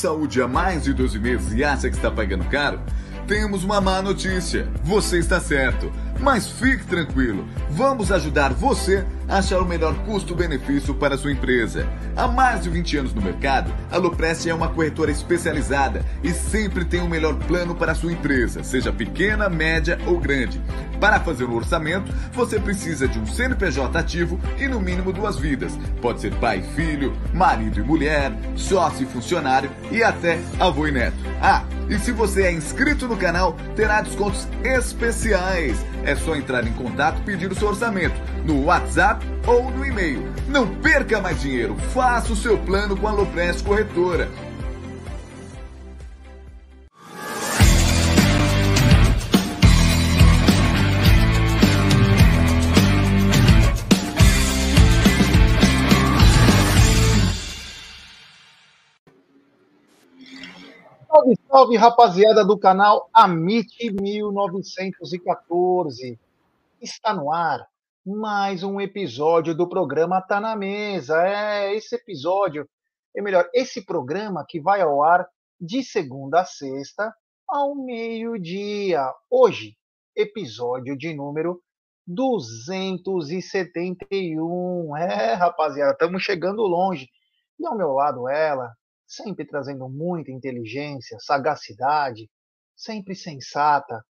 saúde há mais de 12 meses e acha que está pagando caro? Temos uma má notícia. Você está certo. Mas fique tranquilo, vamos ajudar você a achar o melhor custo-benefício para a sua empresa. Há mais de 20 anos no mercado, a Loprest é uma corretora especializada e sempre tem o melhor plano para a sua empresa, seja pequena, média ou grande. Para fazer o um orçamento, você precisa de um CNPJ ativo e no mínimo duas vidas. Pode ser pai e filho, marido e mulher, sócio e funcionário e até avô e neto. Ah, e se você é inscrito no canal, terá descontos especiais. Só entrar em contato e pedir o seu orçamento no WhatsApp ou no e-mail. Não perca mais dinheiro, faça o seu plano com a Loprest Corretora. Salve, salve, rapaziada do canal Amit 1914. Está no ar mais um episódio do programa Tá na Mesa. É, esse episódio, é melhor, esse programa que vai ao ar de segunda a sexta ao meio-dia. Hoje, episódio de número 271. É, rapaziada, estamos chegando longe. E ao meu lado ela, sempre trazendo muita inteligência, sagacidade, sempre sensata.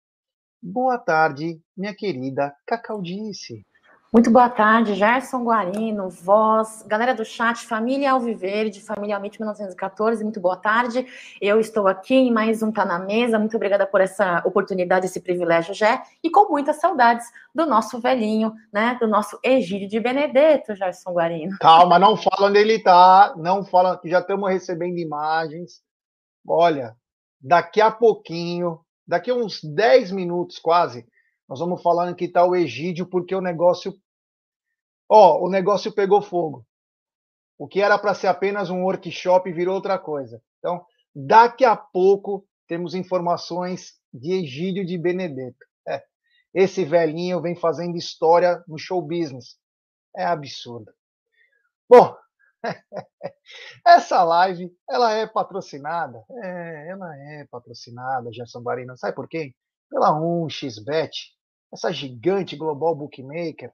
Boa tarde, minha querida Cacaudice. Muito boa tarde, Gerson Guarino, voz, galera do chat, família Alviverde, família Almite 1914, muito boa tarde. Eu estou aqui em mais um Tá na Mesa, muito obrigada por essa oportunidade, esse privilégio, Jé, e com muitas saudades do nosso velhinho, né, do nosso Egídio de Benedetto, Gerson Guarino. Calma, não fala onde ele está, não fala, já estamos recebendo imagens. Olha, daqui a pouquinho, daqui a uns 10 minutos quase, nós vamos falando que está o Egídio, porque o negócio. Ó, o negócio pegou fogo. O que era para ser apenas um workshop virou outra coisa. Então, daqui a pouco temos informações de Egídio de Benedetto. É, esse velhinho vem fazendo história no show business. É absurdo. Bom, essa live ela é patrocinada. É, ela é patrocinada, Gerson Barina. Sabe por quem? Pela 1xBet, essa gigante global bookmaker,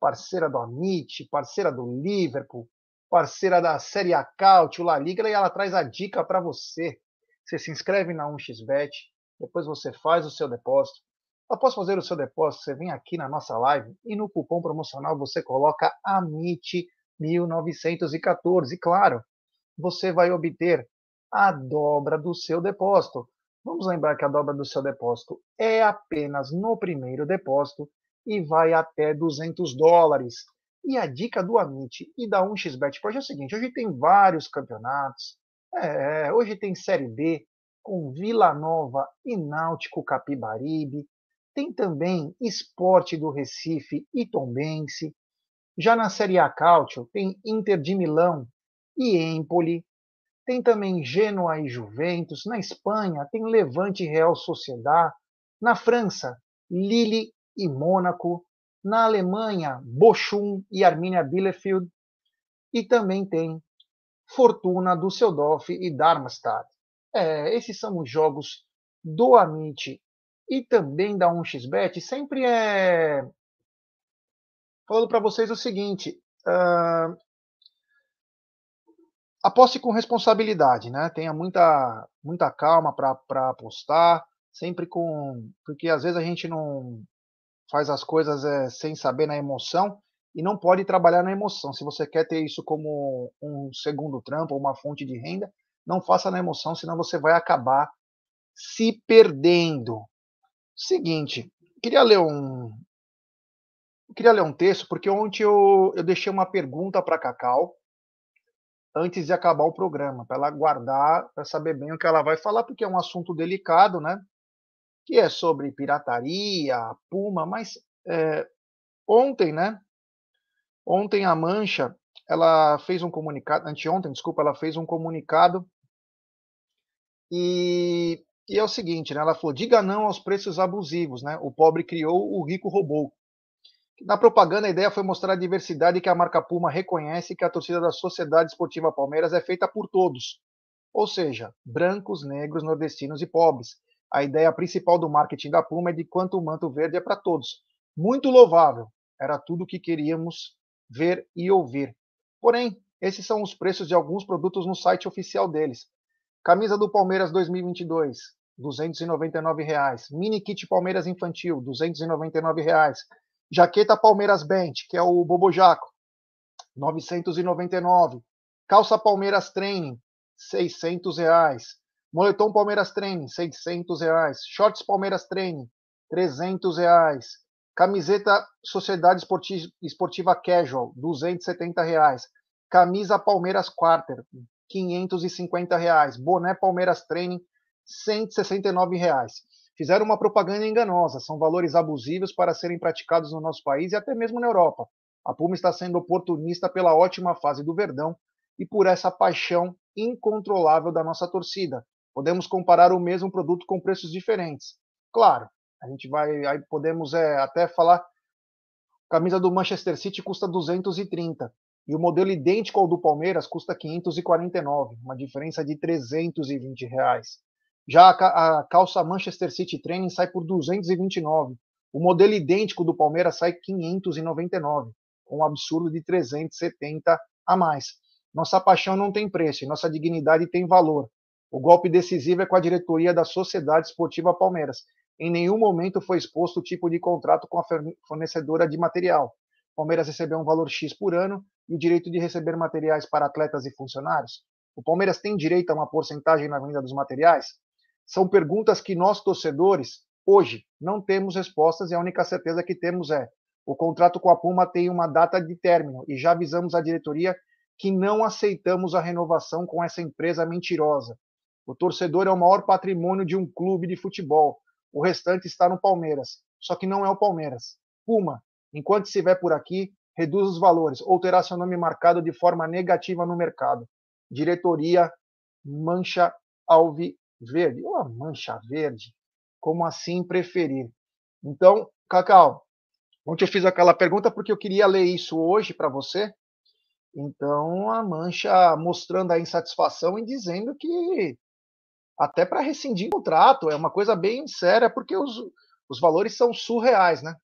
parceira do Amit, parceira do Liverpool, parceira da Série A Caut, La Liga, e ela traz a dica para você. Você se inscreve na 1xBet, depois você faz o seu depósito. Após fazer o seu depósito, você vem aqui na nossa live e no cupom promocional você coloca AMIT1914. E claro, você vai obter a dobra do seu depósito. Vamos lembrar que a dobra do seu depósito é apenas no primeiro depósito e vai até 200 dólares. E a dica do Amit e da 1xBet hoje é o seguinte: hoje tem vários campeonatos. É, hoje tem Série B com Vila Nova e Náutico Capibaribe. Tem também Esporte do Recife e Tombense. Já na Série A Cálcio tem Inter de Milão e Empoli. Tem também Genoa e Juventus. Na Espanha, tem Levante e Real Sociedad. Na França, Lille e Mônaco. Na Alemanha, Bochum e Arminia Bielefeld. E também tem Fortuna, Düsseldorf e Darmstadt. É, esses são os jogos do Amit e também da 1xBet. Sempre é. Falando para vocês o seguinte: uh, aposte com responsabilidade, né? Tenha muita, muita calma para apostar, sempre com. Porque às vezes a gente não faz as coisas é, sem saber na emoção e não pode trabalhar na emoção. Se você quer ter isso como um segundo trampo ou uma fonte de renda, não faça na emoção, senão você vai acabar se perdendo. Seguinte, queria ler um. Queria ler um texto, porque ontem eu, eu deixei uma pergunta para Cacau, antes de acabar o programa, para ela guardar, para saber bem o que ela vai falar, porque é um assunto delicado, né? Que é sobre pirataria, Puma, mas é, ontem, né? Ontem a Mancha, ela fez um comunicado, anteontem, desculpa, ela fez um comunicado e, e é o seguinte, né? Ela falou: diga não aos preços abusivos, né? O pobre criou, o rico roubou. Na propaganda, a ideia foi mostrar a diversidade que a marca Puma reconhece que a torcida da Sociedade Esportiva Palmeiras é feita por todos. ou seja, brancos, negros, nordestinos e pobres. A ideia principal do marketing da Puma é de quanto o manto verde é para todos. Muito louvável, era tudo o que queríamos ver e ouvir. Porém, esses são os preços de alguns produtos no site oficial deles. Camisa do Palmeiras 2022, 299 reais. Mini kit Palmeiras infantil, 299 reais. Jaqueta Palmeiras Bench, que é o Bobojaco, 999. Calça Palmeiras Training, 600 reais. Moletom Palmeiras Training, 600 reais. Shorts Palmeiras Training, 300 reais. Camiseta Sociedade Esportiva Casual, 270 reais. Camisa Palmeiras Quarter, 550 reais. Boné Palmeiras Training, 169 reais. Fizeram uma propaganda enganosa, são valores abusivos para serem praticados no nosso país e até mesmo na Europa. A Puma está sendo oportunista pela ótima fase do Verdão e por essa paixão incontrolável da nossa torcida. Podemos comparar o mesmo produto com preços diferentes. Claro, a gente vai, aí podemos é, até falar, camisa do Manchester City custa 230 e o modelo idêntico ao do Palmeiras custa 549, uma diferença de 320 reais. Já a, calça Manchester City Training sai por 229. O modelo idêntico do Palmeiras sai 599, com um absurdo de 370 a mais. Nossa paixão não tem preço e nossa dignidade tem valor. O golpe decisivo é com a diretoria da Sociedade Esportiva Palmeiras. Em nenhum momento foi exposto o tipo de contrato com a fornecedora de material. Palmeiras recebeu um valor X por ano e o direito de receber materiais para atletas e funcionários. O Palmeiras tem direito a uma porcentagem na venda dos materiais? São perguntas que nós, torcedores, hoje não temos respostas e a única certeza que temos é o contrato com a Puma tem uma data de término e já avisamos a diretoria que não aceitamos a renovação com essa empresa mentirosa. O torcedor é o maior patrimônio de um clube de futebol. O restante está no Palmeiras. Só que não é o Palmeiras. Puma, enquanto estiver por aqui, reduz os valores ou terá seu nome marcado de forma negativa no mercado. Diretoria Mancha Alvi verde, ou a mancha verde, como assim preferir. Então, Cacau, ontem eu fiz aquela pergunta porque eu queria ler isso hoje para você. Então, a mancha mostrando a insatisfação e dizendo que até para rescindir o contrato é uma coisa bem séria, porque os, os valores são surreais, né?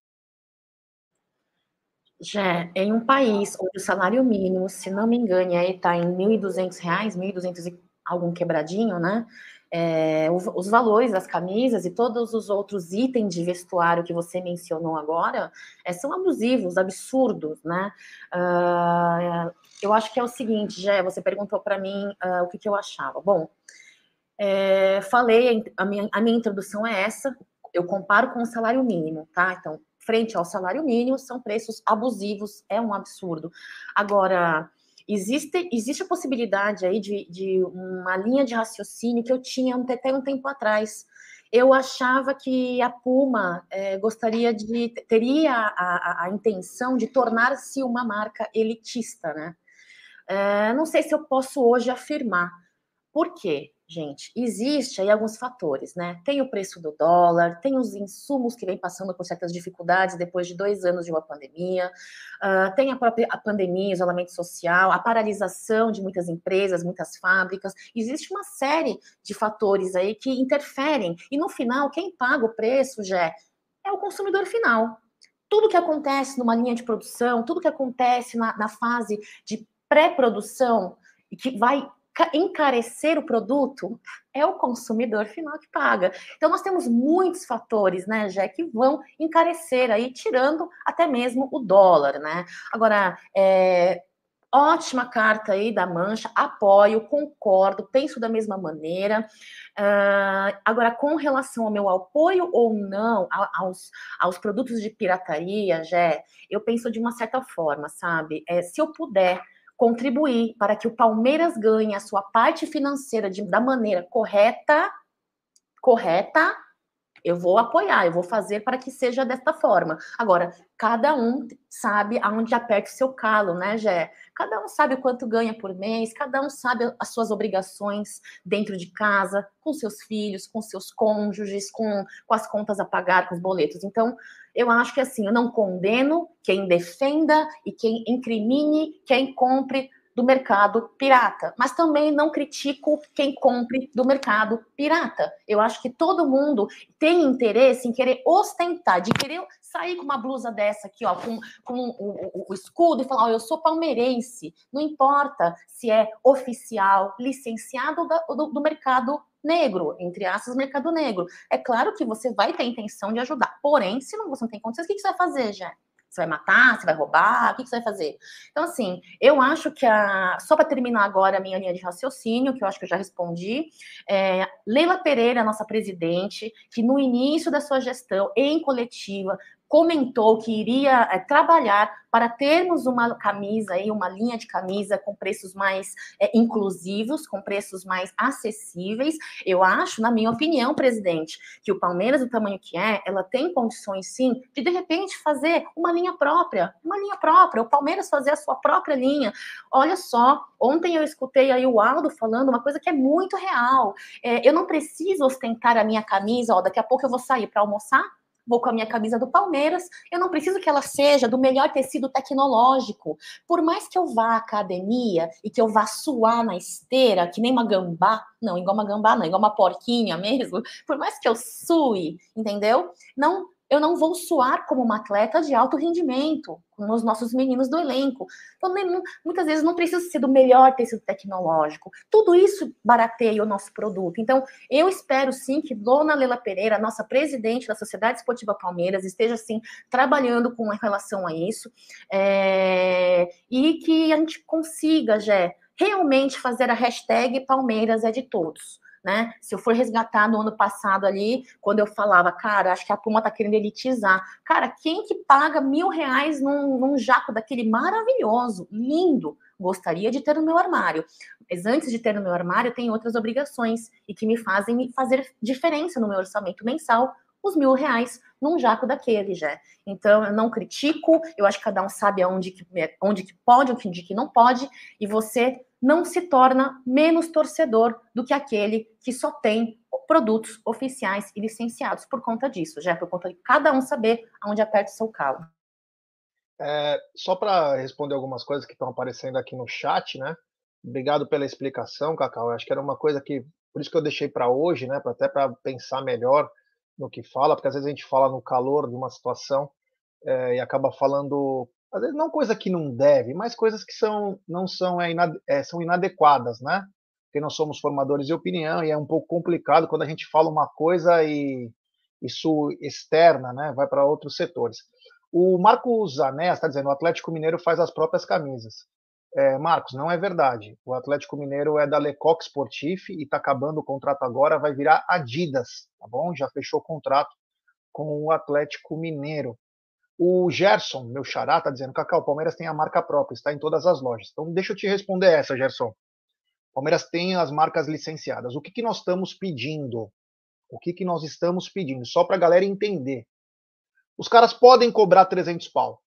Já em um país onde o salário mínimo, se não me engano, está em R$ 1.200, R$ 1.200 e algum quebradinho, né? é, os valores das camisas e todos os outros itens de vestuário que você mencionou agora é, são abusivos, absurdos, né? Uh, eu acho que é o seguinte, Jé, você perguntou para mim uh, o que, que, eu achava. Bom, é, falei, a minha, a minha introdução é essa, eu comparo com o salário mínimo, tá? Então, frente ao salário mínimo, são preços abusivos, é um absurdo. Agora, Existe, existe a possibilidade aí de, de uma linha de raciocínio que eu tinha até um tempo atrás. Eu achava que a Puma é, gostaria de teria a, a, a intenção de tornar-se uma marca elitista, né? É, não sei se eu posso hoje afirmar. Por quê? Gente, existe aí alguns fatores, né? Tem o preço do dólar, tem os insumos que vem passando por certas dificuldades depois de dois anos de uma pandemia, uh, tem a própria a pandemia, isolamento social, a paralisação de muitas empresas, muitas fábricas. Existe uma série de fatores aí que interferem e no final quem paga o preço já é o consumidor final. Tudo que acontece numa linha de produção, tudo que acontece na, na fase de pré-produção e que vai encarecer o produto é o consumidor final que paga. Então nós temos muitos fatores, né, Jé, que vão encarecer aí, tirando até mesmo o dólar, né? Agora, é, ótima carta aí da Mancha, apoio, concordo, penso da mesma maneira. Uh, agora, com relação ao meu apoio ou não aos, aos produtos de pirataria, Jé, eu penso de uma certa forma, sabe? É, se eu puder contribuir para que o Palmeiras ganhe a sua parte financeira de, da maneira correta, correta, eu vou apoiar, eu vou fazer para que seja desta forma. Agora, cada um sabe aonde aperta o seu calo, né, Gé? Cada um sabe quanto ganha por mês, cada um sabe as suas obrigações dentro de casa, com seus filhos, com seus cônjuges, com, com as contas a pagar, com os boletos. Então, eu acho que assim, eu não condeno quem defenda e quem incrimine, quem compre do mercado pirata, mas também não critico quem compre do mercado pirata. Eu acho que todo mundo tem interesse em querer ostentar, de querer sair com uma blusa dessa aqui, ó, com, com o, o, o escudo e falar, eu sou palmeirense. Não importa se é oficial, licenciado do, do mercado negro, entre aspas, mercado negro. É claro que você vai ter intenção de ajudar, porém, se não, você não tem condições, o que, que você vai fazer, já? Você vai matar? Você vai roubar? O que, que você vai fazer? Então, assim, eu acho que a. Só para terminar agora a minha linha de raciocínio, que eu acho que eu já respondi, é, Leila Pereira, nossa presidente, que no início da sua gestão em coletiva comentou que iria é, trabalhar para termos uma camisa aí, uma linha de camisa com preços mais é, inclusivos, com preços mais acessíveis. Eu acho, na minha opinião, presidente, que o Palmeiras, do tamanho que é, ela tem condições sim de de repente fazer uma linha própria, uma linha própria, o Palmeiras fazer a sua própria linha. Olha só, ontem eu escutei aí o Aldo falando uma coisa que é muito real. É, eu não preciso ostentar a minha camisa, ó, daqui a pouco eu vou sair para almoçar vou com a minha camisa do Palmeiras, eu não preciso que ela seja do melhor tecido tecnológico. Por mais que eu vá à academia e que eu vá suar na esteira, que nem uma gambá, não, igual uma gambá, não, igual uma porquinha mesmo, por mais que eu sue, entendeu? Não eu não vou suar como uma atleta de alto rendimento, como os nossos meninos do elenco. Então, muitas vezes não precisa ser do melhor tecido tecnológico. Tudo isso barateia o nosso produto. Então, eu espero sim que Dona Lela Pereira, nossa presidente da Sociedade Esportiva Palmeiras, esteja assim trabalhando com relação a isso é, e que a gente consiga, Jé, realmente fazer a hashtag Palmeiras é de todos né? Se eu for resgatar no ano passado ali, quando eu falava, cara, acho que a Puma tá querendo elitizar. Cara, quem que paga mil reais num, num jaco daquele maravilhoso, lindo? Gostaria de ter no meu armário. Mas antes de ter no meu armário, tem outras obrigações e que me fazem fazer diferença no meu orçamento mensal os mil reais num jaco daquele, já. Então, eu não critico, eu acho que cada um sabe onde que, onde que pode, onde que não pode, e você não se torna menos torcedor do que aquele que só tem produtos oficiais e licenciados por conta disso, já por conta de cada um saber aonde aperta o seu calo. É, só para responder algumas coisas que estão aparecendo aqui no chat, né? Obrigado pela explicação, Cacau. Eu acho que era uma coisa que, por isso que eu deixei para hoje, né? Até para pensar melhor no que fala, porque às vezes a gente fala no calor de uma situação é, e acaba falando às vezes não coisa que não deve, mas coisas que são não são é, inad, é, são inadequadas, né? Porque nós somos formadores de opinião e é um pouco complicado quando a gente fala uma coisa e isso externa, né? Vai para outros setores. O Marcos Zané está dizendo o Atlético Mineiro faz as próprias camisas. É, Marcos, não é verdade. O Atlético Mineiro é da Lecoq Sportif e está acabando o contrato agora, vai virar Adidas, tá bom? Já fechou o contrato com o Atlético Mineiro. O Gerson, meu xará, está dizendo: Cacau, o Palmeiras tem a marca própria, está em todas as lojas. Então, deixa eu te responder essa, Gerson. O Palmeiras tem as marcas licenciadas. O que, que nós estamos pedindo? O que, que nós estamos pedindo? Só para a galera entender. Os caras podem cobrar 300 pau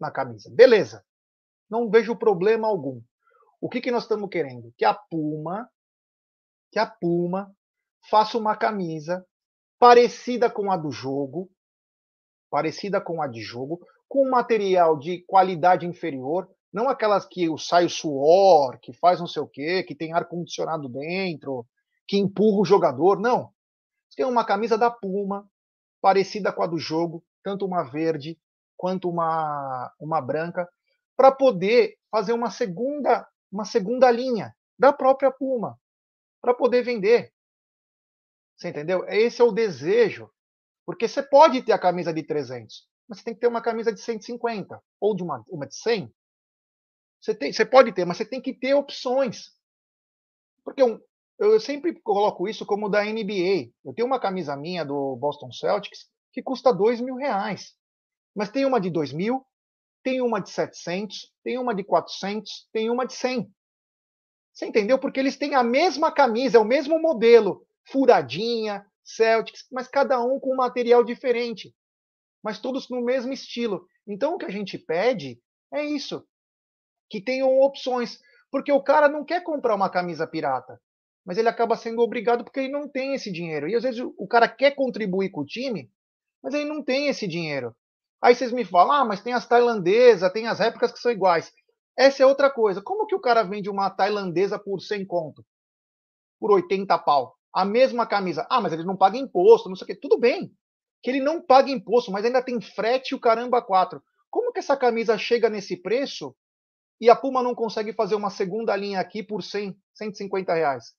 na camisa. Beleza. Não vejo problema algum. O que, que nós estamos querendo? Que a Puma, que a Puma faça uma camisa parecida com a do jogo, parecida com a de jogo, com material de qualidade inferior, não aquelas que sai o suor, que faz não sei o quê, que tem ar condicionado dentro, que empurra o jogador, não. Tem uma camisa da Puma, parecida com a do jogo, tanto uma verde quanto uma, uma branca, para poder fazer uma segunda, uma segunda linha da própria Puma, para poder vender. Você entendeu? Esse é o desejo porque você pode ter a camisa de 300, mas você tem que ter uma camisa de 150 ou de uma, uma de 100. Você, tem, você pode ter, mas você tem que ter opções. Porque eu, eu sempre coloco isso como da NBA. Eu tenho uma camisa minha do Boston Celtics que custa 2 mil reais. Mas tem uma de 2 mil, tem uma de 700, tem uma de 400, tem uma de 100. Você entendeu? Porque eles têm a mesma camisa, é o mesmo modelo, furadinha, Celtics, mas cada um com um material diferente, mas todos no mesmo estilo. Então o que a gente pede é isso, que tenham opções, porque o cara não quer comprar uma camisa pirata, mas ele acaba sendo obrigado porque ele não tem esse dinheiro. E às vezes o cara quer contribuir com o time, mas ele não tem esse dinheiro. Aí vocês me falam, ah, mas tem as tailandesas, tem as réplicas que são iguais. Essa é outra coisa. Como que o cara vende uma tailandesa por 100 conto? Por 80 pau? A mesma camisa. Ah, mas ele não paga imposto, não sei o quê. Tudo bem que ele não paga imposto, mas ainda tem frete o caramba quatro. Como que essa camisa chega nesse preço e a Puma não consegue fazer uma segunda linha aqui por 100, 150 reais?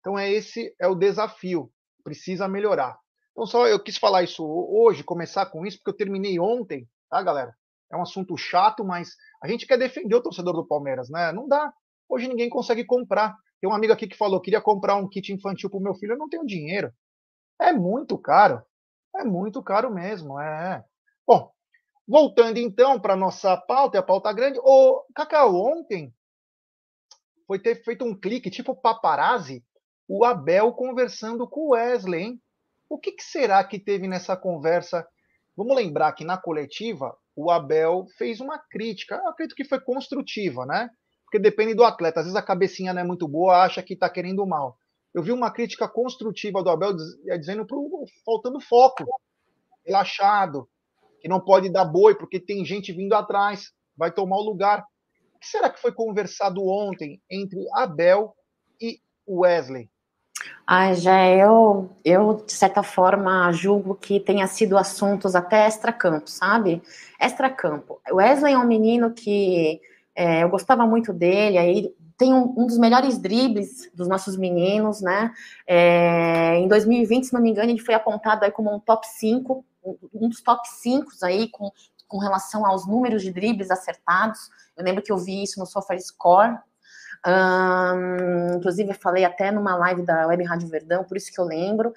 Então é esse é o desafio. Precisa melhorar. Então só eu quis falar isso hoje, começar com isso, porque eu terminei ontem, tá, galera? É um assunto chato, mas a gente quer defender o torcedor do Palmeiras, né? Não dá. Hoje ninguém consegue comprar. Tem um amigo aqui que falou: queria comprar um kit infantil para o meu filho, eu não tenho dinheiro. É muito caro. É muito caro mesmo. É. Bom, voltando então para nossa pauta, a pauta grande. O Cacau, ontem foi ter feito um clique tipo paparazzi, o Abel conversando com o Wesley, hein? O que, que será que teve nessa conversa? Vamos lembrar que na coletiva o Abel fez uma crítica, acredito que foi construtiva, né? Porque depende do atleta. Às vezes a cabecinha não é muito boa, acha que está querendo mal. Eu vi uma crítica construtiva do Abel é, dizendo pro, faltando foco, relaxado, que não pode dar boi porque tem gente vindo atrás, vai tomar o lugar. O que será que foi conversado ontem entre Abel e Wesley? Ai, já eu, eu, de certa forma, julgo que tenha sido assuntos até extra-campo, sabe? Extra-campo. Wesley é um menino que é, eu gostava muito dele, aí tem um, um, dos melhores dribles dos nossos meninos, né? É, em 2020, se não me engano, ele foi apontado aí como um top 5, um dos top 5 aí com, com relação aos números de dribles acertados. Eu lembro que eu vi isso no SofaScore. Um, inclusive, eu falei até numa live da Web Rádio Verdão, por isso que eu lembro.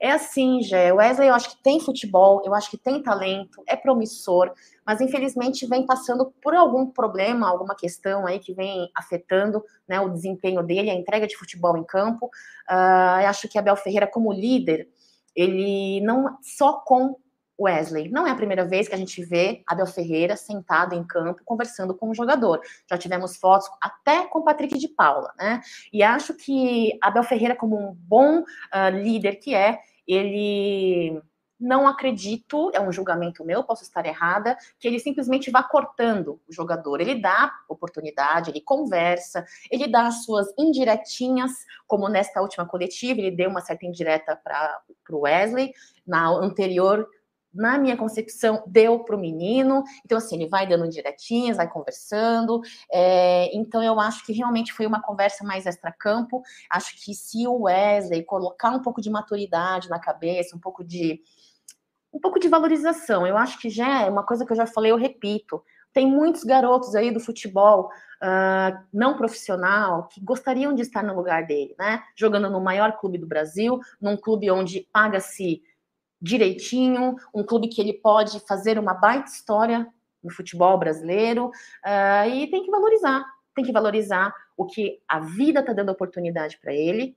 É assim, Gé. Wesley, eu acho que tem futebol, eu acho que tem talento, é promissor, mas infelizmente vem passando por algum problema, alguma questão aí que vem afetando né, o desempenho dele, a entrega de futebol em campo. Uh, eu acho que Abel Ferreira, como líder, ele não só com Wesley. Não é a primeira vez que a gente vê Abel Ferreira sentado em campo conversando com um jogador. Já tivemos fotos até com Patrick de Paula, né? E acho que Abel Ferreira, como um bom uh, líder que é, ele não acredito, é um julgamento meu, posso estar errada, que ele simplesmente vá cortando o jogador. Ele dá oportunidade, ele conversa, ele dá as suas indiretinhas, como nesta última coletiva, ele deu uma certa indireta para o Wesley, na anterior na minha concepção, deu para o menino. Então, assim, ele vai dando diretinhas, vai conversando. É, então, eu acho que realmente foi uma conversa mais extra-campo. Acho que se o Wesley colocar um pouco de maturidade na cabeça, um pouco de. Um pouco de valorização, eu acho que já é uma coisa que eu já falei, eu repito. Tem muitos garotos aí do futebol uh, não profissional que gostariam de estar no lugar dele, né? Jogando no maior clube do Brasil, num clube onde paga-se direitinho, um clube que ele pode fazer uma baita história no futebol brasileiro uh, e tem que valorizar, tem que valorizar o que a vida está dando oportunidade para ele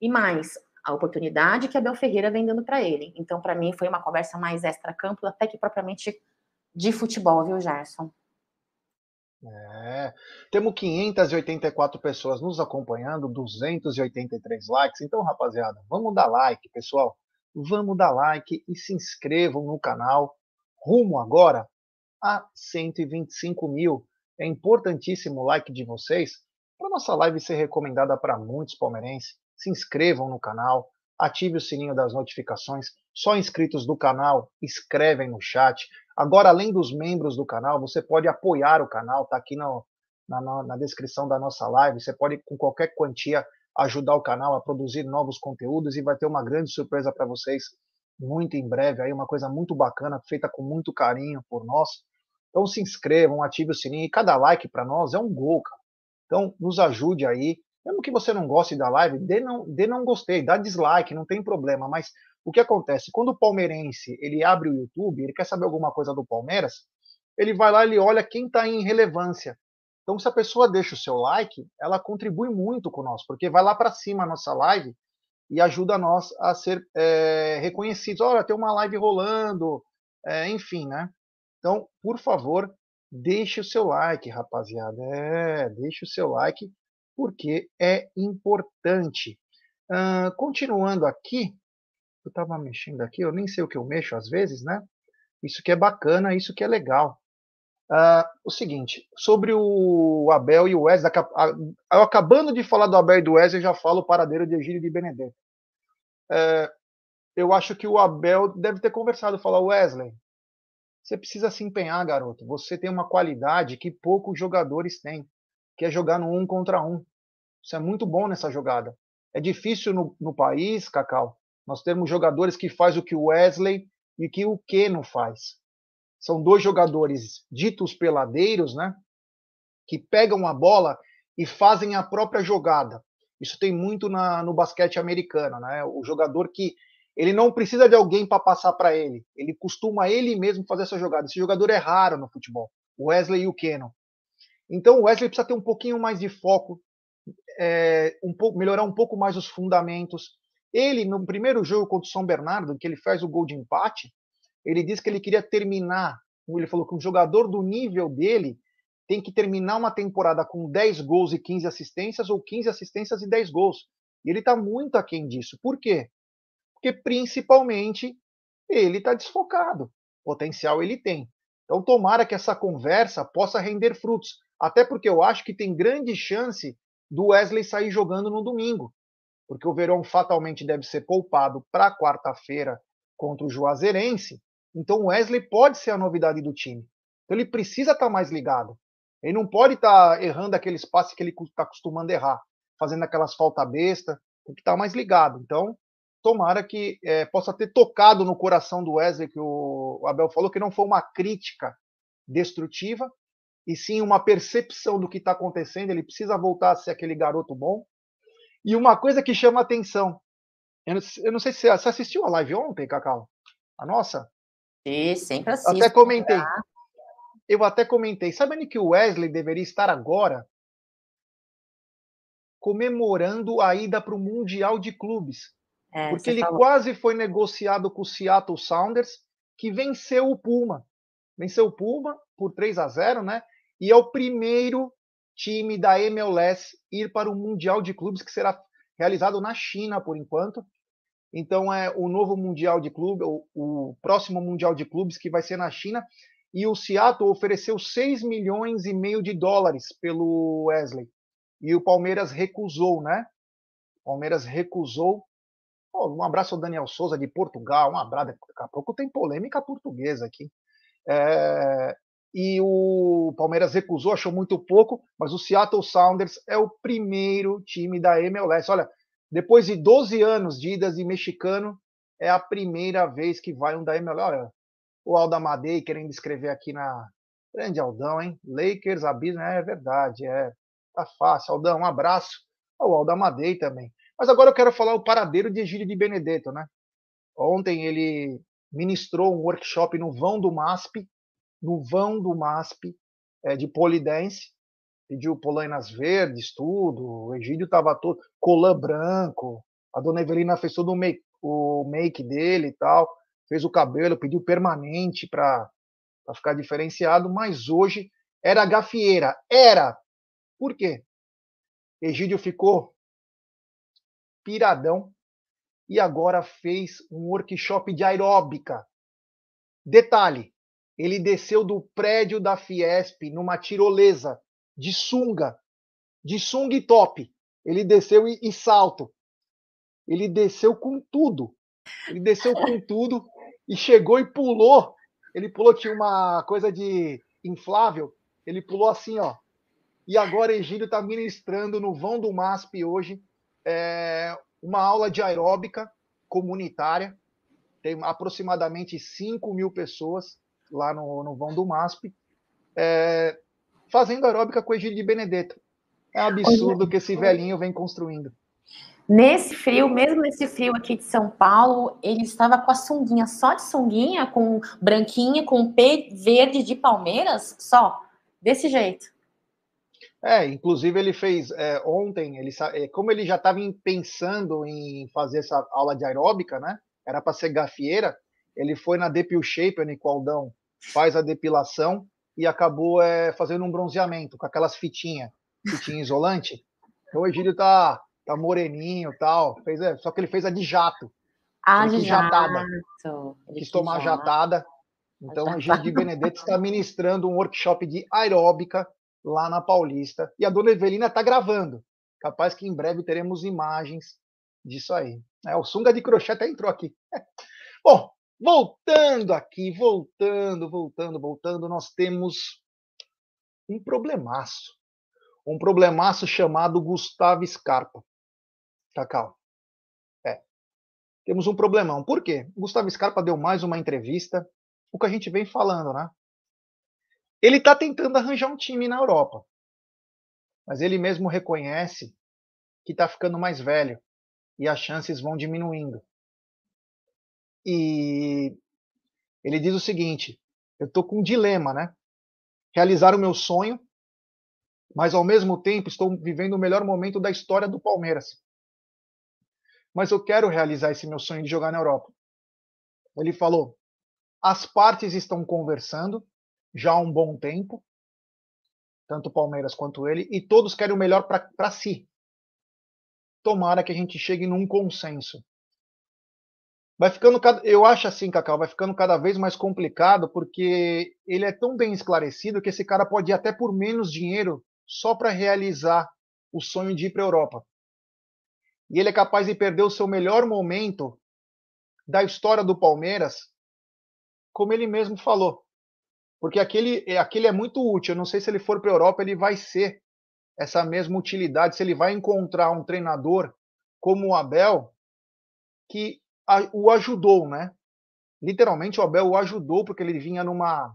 e mais a oportunidade que a Bel Ferreira vem dando para ele. Então, para mim, foi uma conversa mais extra-campo, até que propriamente de futebol, viu, Gerson? É, temos 584 pessoas nos acompanhando, 283 likes. Então, rapaziada, vamos dar like, pessoal vamos dar like e se inscrevam no canal. Rumo agora a 125 mil. É importantíssimo o like de vocês para nossa live ser recomendada para muitos palmeirenses. Se inscrevam no canal, ative o sininho das notificações. Só inscritos do canal escrevem no chat. Agora, além dos membros do canal, você pode apoiar o canal, está aqui no, na, na descrição da nossa live. Você pode, com qualquer quantia, ajudar o canal a produzir novos conteúdos e vai ter uma grande surpresa para vocês muito em breve aí, uma coisa muito bacana, feita com muito carinho por nós. Então se inscrevam, ative o sininho e cada like para nós é um gol, cara. Então nos ajude aí. Mesmo que você não goste da live, dê não, dê não gostei, dá dislike, não tem problema, mas o que acontece? Quando o palmeirense ele abre o YouTube, ele quer saber alguma coisa do Palmeiras, ele vai lá e olha quem está em relevância. Então, se a pessoa deixa o seu like, ela contribui muito com nós, porque vai lá para cima a nossa live e ajuda nós a ser é, reconhecidos. Olha, tem uma live rolando, é, enfim, né? Então, por favor, deixe o seu like, rapaziada. É, deixe o seu like, porque é importante. Uh, continuando aqui, eu estava mexendo aqui, eu nem sei o que eu mexo às vezes, né? Isso que é bacana, isso que é legal. Uh, o seguinte, sobre o Abel e o Wesley, eu acabando de falar do Abel e do Wesley, já falo o paradeiro de Egílio de Benedetto. Uh, eu acho que o Abel deve ter conversado, falar, Wesley, você precisa se empenhar, garoto. Você tem uma qualidade que poucos jogadores têm, que é jogar no um contra um. Você é muito bom nessa jogada. É difícil no, no país, Cacau, nós temos jogadores que faz o que o Wesley e que o Keno faz. São dois jogadores ditos peladeiros, né? Que pegam a bola e fazem a própria jogada. Isso tem muito na, no basquete americano, né? O jogador que ele não precisa de alguém para passar para ele. Ele costuma ele mesmo fazer essa jogada. Esse jogador é raro no futebol. Wesley e o Keno. Então o Wesley precisa ter um pouquinho mais de foco, é, um pouco, melhorar um pouco mais os fundamentos. Ele, no primeiro jogo contra o São Bernardo, que ele faz o gol de empate, ele disse que ele queria terminar. Ele falou que um jogador do nível dele tem que terminar uma temporada com 10 gols e 15 assistências, ou 15 assistências e 10 gols. E ele está muito aquém disso. Por quê? porque principalmente ele está desfocado. Potencial ele tem. Então, tomara que essa conversa possa render frutos. Até porque eu acho que tem grande chance do Wesley sair jogando no domingo. Porque o Verão fatalmente deve ser poupado para quarta-feira contra o Juazeirense. Então, o Wesley pode ser a novidade do time. Então, ele precisa estar tá mais ligado. Ele não pode estar tá errando aqueles passes que ele está acostumando errar, fazendo aquelas falta besta. Tem que estar tá mais ligado. Então, tomara que é, possa ter tocado no coração do Wesley, que o Abel falou, que não foi uma crítica destrutiva, e sim uma percepção do que está acontecendo. Ele precisa voltar a ser aquele garoto bom. E uma coisa que chama atenção, eu não, eu não sei se você assistiu a live ontem, Cacau? A nossa? Sempre assisto. Até comentei. Eu até comentei. Sabendo que o Wesley deveria estar agora comemorando a ida para o Mundial de Clubes. É, porque ele falou. quase foi negociado com o Seattle Sounders, que venceu o Puma. Venceu o Puma por 3 a 0, né? E é o primeiro time da MLS ir para o Mundial de Clubes, que será realizado na China por enquanto. Então é o novo Mundial de Clubes, o, o próximo Mundial de Clubes que vai ser na China. E o Seattle ofereceu 6 milhões e meio de dólares pelo Wesley. E o Palmeiras recusou, né? O Palmeiras recusou um abraço ao Daniel Souza de Portugal, um abraço. Daqui a pouco tem polêmica portuguesa aqui. É, e o Palmeiras recusou, achou muito pouco, mas o Seattle Sounders é o primeiro time da MLS. Olha, depois de 12 anos de idas de mexicano, é a primeira vez que vai um da MLS. Olha, o Aldamadei querendo escrever aqui na. Grande Aldão, hein? Lakers, Abismo, é verdade, é. Tá fácil. Aldão, um abraço. O Aldamadei também. Mas agora eu quero falar o paradeiro de Egílio de Benedetto, né? Ontem ele ministrou um workshop no vão do MASP, no vão do MASP, é, de polidense, pediu polainas verdes, tudo, o Egílio estava todo, colã branco, a dona Evelina fez todo o make, o make dele e tal, fez o cabelo, pediu permanente para ficar diferenciado, mas hoje era gafieira, era. Por quê? Egídio ficou piradão e agora fez um workshop de aeróbica. Detalhe, ele desceu do prédio da Fiesp numa tirolesa de sunga, de sunga e top. Ele desceu e, e salto. Ele desceu com tudo. Ele desceu com tudo e chegou e pulou. Ele pulou, tinha uma coisa de inflável. Ele pulou assim, ó. E agora Egílio está ministrando no vão do MASP hoje é uma aula de aeróbica comunitária. Tem aproximadamente 5 mil pessoas lá no, no vão do MASP, é, fazendo aeróbica com o Egílio de Benedetto. É um absurdo que esse velhinho vem construindo. Nesse frio, mesmo nesse frio aqui de São Paulo, ele estava com a sunguinha, só de sunguinha, com branquinha, com P verde de Palmeiras, só, desse jeito. É, inclusive ele fez é, ontem, ele, é, como ele já estava pensando em fazer essa aula de aeróbica, né? Era para ser gafieira, ele foi na Depil Shaper, no Aldão faz a depilação e acabou é, fazendo um bronzeamento com aquelas fitinhas, fitinha isolante. Então o Egílio tá, tá moreninho e tal, fez, é, só que ele fez a de jato. Ah, de jatada. Quis tomar jatada, Então, a Gigi Benedetto está ministrando um workshop de aeróbica lá na Paulista. E a dona Evelina está gravando. Capaz que em breve teremos imagens disso aí. É, o Sunga de crochê até entrou aqui. Bom, voltando aqui, voltando, voltando, voltando, nós temos um problemaço. Um problemaço chamado Gustavo Scarpa. Cacau. É. Temos um problemão. Por quê? Gustavo Scarpa deu mais uma entrevista. O que a gente vem falando, né? Ele está tentando arranjar um time na Europa. Mas ele mesmo reconhece que está ficando mais velho e as chances vão diminuindo. E ele diz o seguinte: eu estou com um dilema, né? Realizar o meu sonho, mas ao mesmo tempo estou vivendo o melhor momento da história do Palmeiras. Mas eu quero realizar esse meu sonho de jogar na Europa. Ele falou: as partes estão conversando, já há um bom tempo, tanto o Palmeiras quanto ele, e todos querem o melhor para si. Tomara que a gente chegue num consenso. Vai ficando, eu acho assim, Cacau, vai ficando cada vez mais complicado porque ele é tão bem esclarecido que esse cara pode ir até por menos dinheiro só para realizar o sonho de ir para a Europa. E ele é capaz de perder o seu melhor momento da história do Palmeiras, como ele mesmo falou. Porque aquele, é, aquele é muito útil. Eu não sei se ele for para a Europa, ele vai ser essa mesma utilidade, se ele vai encontrar um treinador como o Abel, que o ajudou, né? Literalmente o Abel o ajudou, porque ele vinha numa.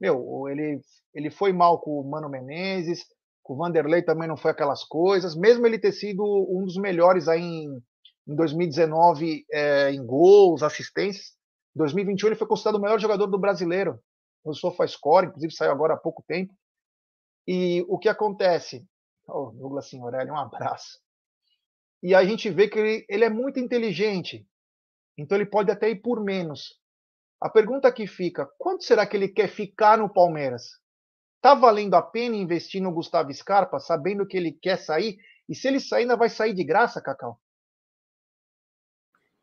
Meu, ele, ele foi mal com o Mano Menezes, com o Vanderlei também não foi aquelas coisas, mesmo ele ter sido um dos melhores aí em, em 2019 é, em gols, assistências. Em 2021 ele foi considerado o melhor jogador do brasileiro no SofaScore, inclusive saiu agora há pouco tempo. E o que acontece? Oh, Douglas Signorelli, um abraço. E a gente vê que ele, ele é muito inteligente, então ele pode até ir por menos. A pergunta que fica: quanto será que ele quer ficar no Palmeiras? Tá valendo a pena investir no Gustavo Scarpa, sabendo que ele quer sair? E se ele sair, ainda vai sair de graça, Cacau?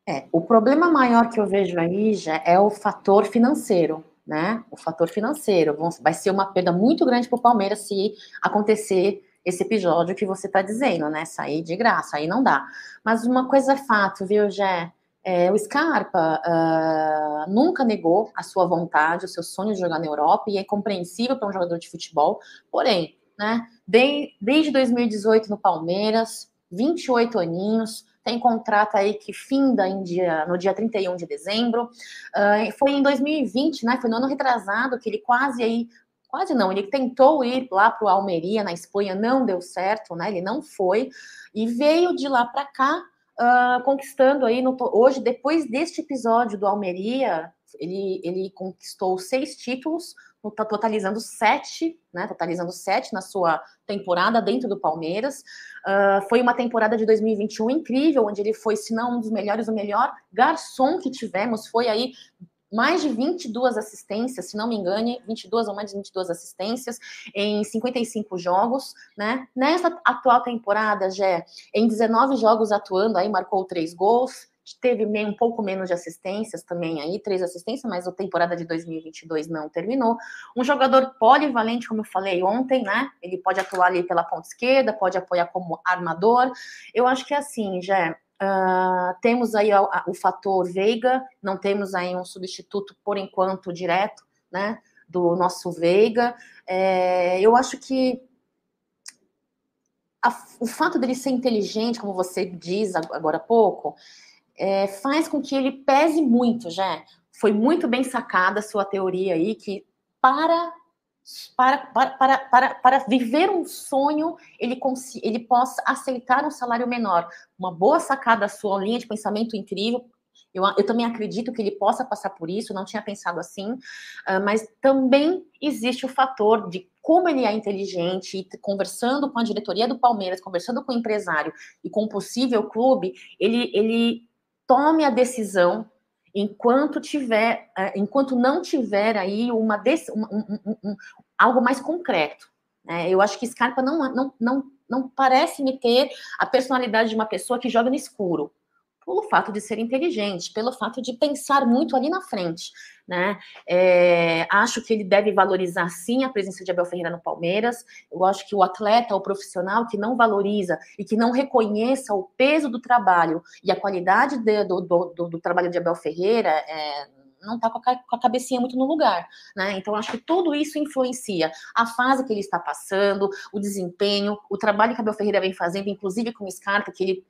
É, o problema maior que eu vejo aí já é o fator financeiro né? O fator financeiro. Vai ser uma perda muito grande para o Palmeiras se acontecer esse episódio que você está dizendo, né? Sair de graça, aí não dá. Mas uma coisa é fato, viu, Jé? É, o Scarpa uh, nunca negou a sua vontade, o seu sonho de jogar na Europa, e é compreensível para um jogador de futebol. Porém, né, de, desde 2018 no Palmeiras, 28 aninhos, tem contrato aí que finda dia, no dia 31 de dezembro. Uh, foi em 2020, né? Foi no ano retrasado que ele quase aí. Quase não, ele tentou ir lá para o Almeria, na Espanha, não deu certo, né? Ele não foi e veio de lá para cá, uh, conquistando aí no, hoje, depois deste episódio do Almeria, ele, ele conquistou seis títulos, totalizando sete, né? Totalizando sete na sua temporada dentro do Palmeiras. Uh, foi uma temporada de 2021 incrível, onde ele foi, se não um dos melhores, o melhor garçom que tivemos. Foi aí mais de 22 assistências, se não me engane, 22 ou mais de 22 assistências em 55 jogos, né? Nessa atual temporada, já em 19 jogos atuando, aí marcou três gols, teve meio, um pouco menos de assistências também aí, três assistências, mas a temporada de 2022 não terminou. Um jogador polivalente, como eu falei ontem, né? Ele pode atuar ali pela ponta esquerda, pode apoiar como armador. Eu acho que é assim, já uh, temos aí o, o fator Veiga, não temos aí um substituto por enquanto direto, né? Do nosso Veiga. É, eu acho que a, o fato dele ser inteligente, como você diz agora há pouco, é, faz com que ele pese muito, já. Foi muito bem sacada a sua teoria aí, que para para, para, para, para, viver um sonho, ele, ele possa aceitar um salário menor. Uma boa sacada sua, linha de pensamento incrível. Eu, eu também acredito que ele possa passar por isso, não tinha pensado assim, uh, mas também existe o fator de como ele é inteligente, conversando com a diretoria do Palmeiras, conversando com o empresário e com o possível clube, ele, ele tome a decisão enquanto tiver, é, enquanto não tiver aí uma, um, um, um, algo mais concreto. Né? Eu acho que Scarpa não, não, não, não parece me ter a personalidade de uma pessoa que joga no escuro. Pelo fato de ser inteligente, pelo fato de pensar muito ali na frente, né? É, acho que ele deve valorizar sim a presença de Abel Ferreira no Palmeiras. Eu acho que o atleta, o profissional que não valoriza e que não reconheça o peso do trabalho e a qualidade de, do, do, do, trabalho de Abel Ferreira é, não está com, com, a cabecinha muito no lugar, né? Então acho que tudo isso influencia a fase que ele está passando, o desempenho, o trabalho que Abel Ferreira vem fazendo, inclusive com o Scarpa, que ele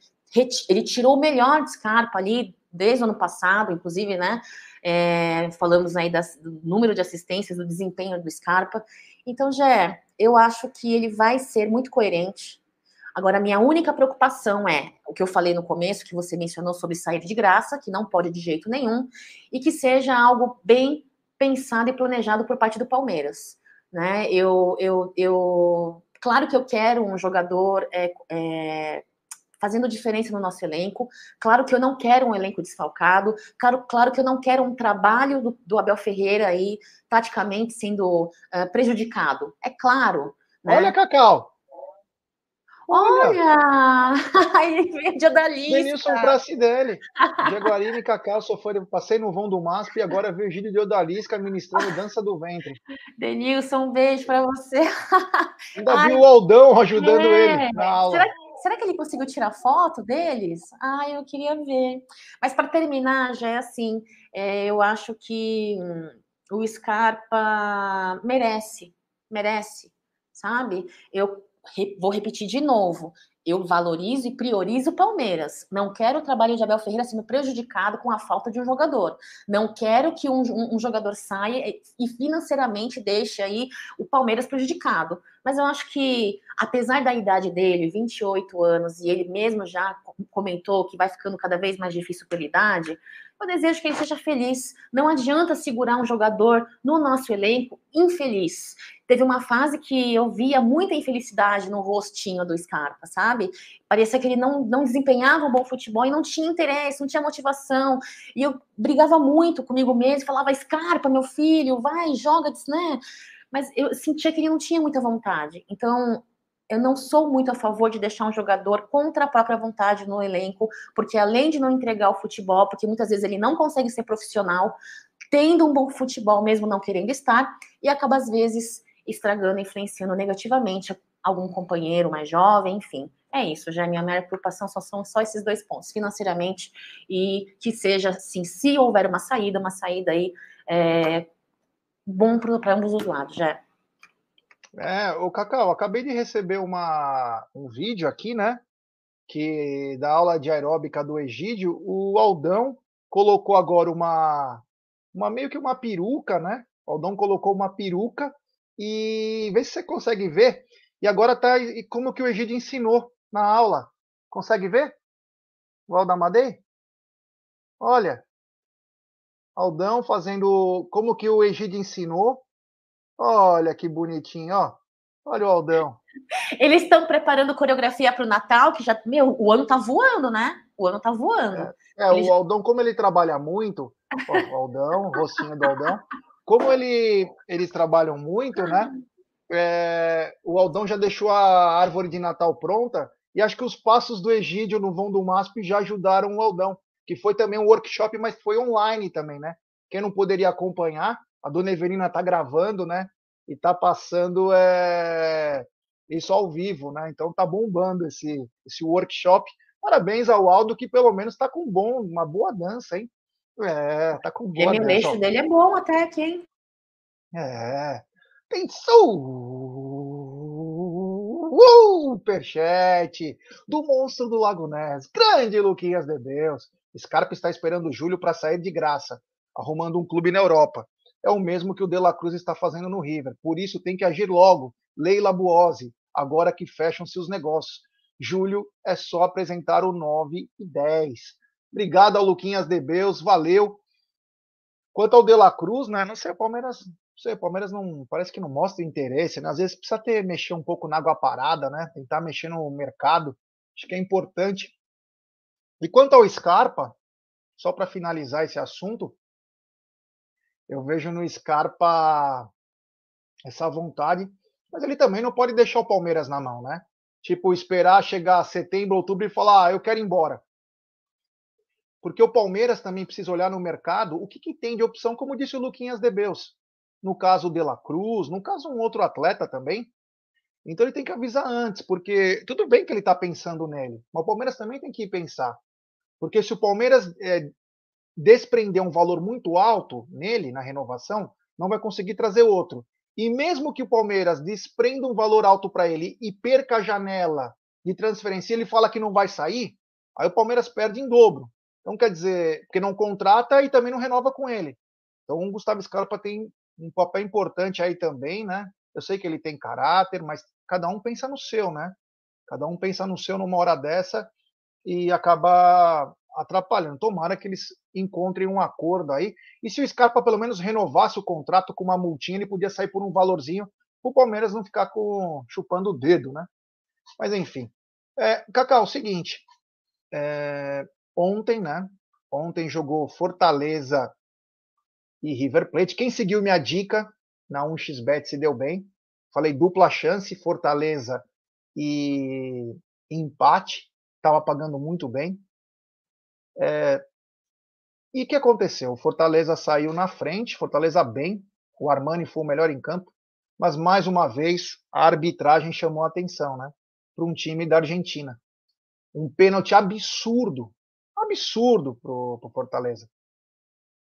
ele tirou o melhor de Scarpa ali desde o ano passado, inclusive, né? É, falamos aí das, do número de assistências, do desempenho do Scarpa. Então, já eu acho que ele vai ser muito coerente. Agora, minha única preocupação é o que eu falei no começo, que você mencionou sobre sair de graça, que não pode de jeito nenhum, e que seja algo bem pensado e planejado por parte do Palmeiras. Né? Eu, eu, eu, claro que eu quero um jogador é, é, fazendo diferença no nosso elenco. Claro que eu não quero um elenco desfalcado, claro, claro que eu não quero um trabalho do, do Abel Ferreira aí, taticamente, sendo uh, prejudicado. É claro. Né? Olha, Cacau! Olha! Ele veio de Odalisca. Denilson Pracidelli. Jaguarina e Cacau foi, passei no vão do MASP e agora veio Gílio de Odalisca ministrando Dança do Ventre. Denilson, um beijo para você. Ainda Ai, viu o Aldão ajudando é. ele na aula. Será que será que ele conseguiu tirar foto deles? Ah, eu queria ver. Mas para terminar, já é assim, é, eu acho que hum, o Scarpa merece, merece, sabe? Eu re, vou repetir de novo. Eu valorizo e priorizo o Palmeiras. Não quero o trabalho de Abel Ferreira sendo prejudicado com a falta de um jogador. Não quero que um, um, um jogador saia e financeiramente deixe aí o Palmeiras prejudicado. Mas eu acho que, apesar da idade dele, 28 anos, e ele mesmo já comentou que vai ficando cada vez mais difícil pela idade, eu desejo que ele seja feliz. Não adianta segurar um jogador no nosso elenco infeliz. Teve uma fase que eu via muita infelicidade no rostinho do Scarpa, sabe? Parecia que ele não, não desempenhava um bom futebol e não tinha interesse, não tinha motivação. E eu brigava muito comigo mesmo, falava: Scarpa, meu filho, vai, joga, né? Mas eu sentia que ele não tinha muita vontade. Então, eu não sou muito a favor de deixar um jogador contra a própria vontade no elenco, porque além de não entregar o futebol, porque muitas vezes ele não consegue ser profissional, tendo um bom futebol mesmo não querendo estar, e acaba às vezes estragando, influenciando negativamente algum companheiro mais jovem, enfim. É isso, já a minha maior preocupação só são só esses dois pontos, financeiramente e que seja, assim, se houver uma saída, uma saída aí é, bom para ambos os lados, já. É, o Cacau, acabei de receber uma, um vídeo aqui, né? Que da aula de aeróbica do Egídio, o Aldão colocou agora uma, uma meio que uma peruca, né? O Aldão colocou uma peruca e vê se você consegue ver. E agora tá como que o Egídio ensinou na aula. Consegue ver? O Aldamadei? Olha, Aldão fazendo como que o Egídio ensinou. Olha que bonitinho, ó. Olha o Aldão. Eles estão preparando coreografia para o Natal, que já, meu, o ano tá voando, né? O ano tá voando. É, é o Aldão, como ele trabalha muito, ó, o Aldão, o rostinho do Aldão, como ele, eles trabalham muito, né? É, o Aldão já deixou a árvore de Natal pronta e acho que os passos do Egídio no vão do MASP já ajudaram o Aldão que foi também um workshop, mas foi online também, né? Quem não poderia acompanhar, a dona Evelina está gravando, né? E está passando é, isso ao vivo, né? Então tá bombando esse, esse workshop. Parabéns ao Aldo, que pelo menos está com bom, uma boa dança, hein? É, tá com boa dança. O dele é bom até aqui, hein? É. Tem superchat do monstro do Lago Ness. Grande Luquinhas de Deus. Scarpa está esperando o Júlio para sair de graça, arrumando um clube na Europa. É o mesmo que o De La Cruz está fazendo no River. Por isso tem que agir logo. Leila Buozzi, agora que fecham-se os negócios. Júlio é só apresentar o 9 e 10. Obrigado ao Luquinhas Debeus, valeu. Quanto ao De La Cruz, né? Não sei, o Palmeiras, não sei, Palmeiras não parece que não mostra interesse, né? Às vezes precisa ter mexer um pouco na água parada, né? Tentar mexer no mercado. Acho que é importante. E quanto ao Scarpa, só para finalizar esse assunto, eu vejo no Scarpa essa vontade, mas ele também não pode deixar o Palmeiras na mão, né? Tipo, esperar chegar setembro, outubro e falar, ah, eu quero ir embora. porque o Palmeiras também precisa olhar no mercado o que, que tem de opção, como disse o Luquinhas de Beus. No caso de La Cruz, no caso um outro atleta também. Então ele tem que avisar antes, porque tudo bem que ele está pensando nele, mas o Palmeiras também tem que pensar. Porque se o Palmeiras é, desprender um valor muito alto nele, na renovação, não vai conseguir trazer outro. E mesmo que o Palmeiras desprenda um valor alto para ele e perca a janela de transferência, ele fala que não vai sair, aí o Palmeiras perde em dobro. Então, quer dizer, porque não contrata e também não renova com ele. Então, o Gustavo Scarpa tem um papel importante aí também, né? Eu sei que ele tem caráter, mas cada um pensa no seu, né? Cada um pensa no seu numa hora dessa e acaba atrapalhando. Tomara que eles encontrem um acordo aí. E se o Scarpa pelo menos renovasse o contrato com uma multinha, ele podia sair por um valorzinho, o Palmeiras não ficar com chupando o dedo, né? Mas enfim. É, Cacau, é o seguinte. É, ontem, né? Ontem jogou Fortaleza e River Plate. Quem seguiu minha dica na 1xBet se deu bem. Falei dupla chance, Fortaleza e empate. Estava pagando muito bem. É... E o que aconteceu? O Fortaleza saiu na frente, Fortaleza bem. O Armani foi o melhor em campo. Mas mais uma vez a arbitragem chamou a atenção, né? Para um time da Argentina. Um pênalti absurdo absurdo pro, pro Fortaleza.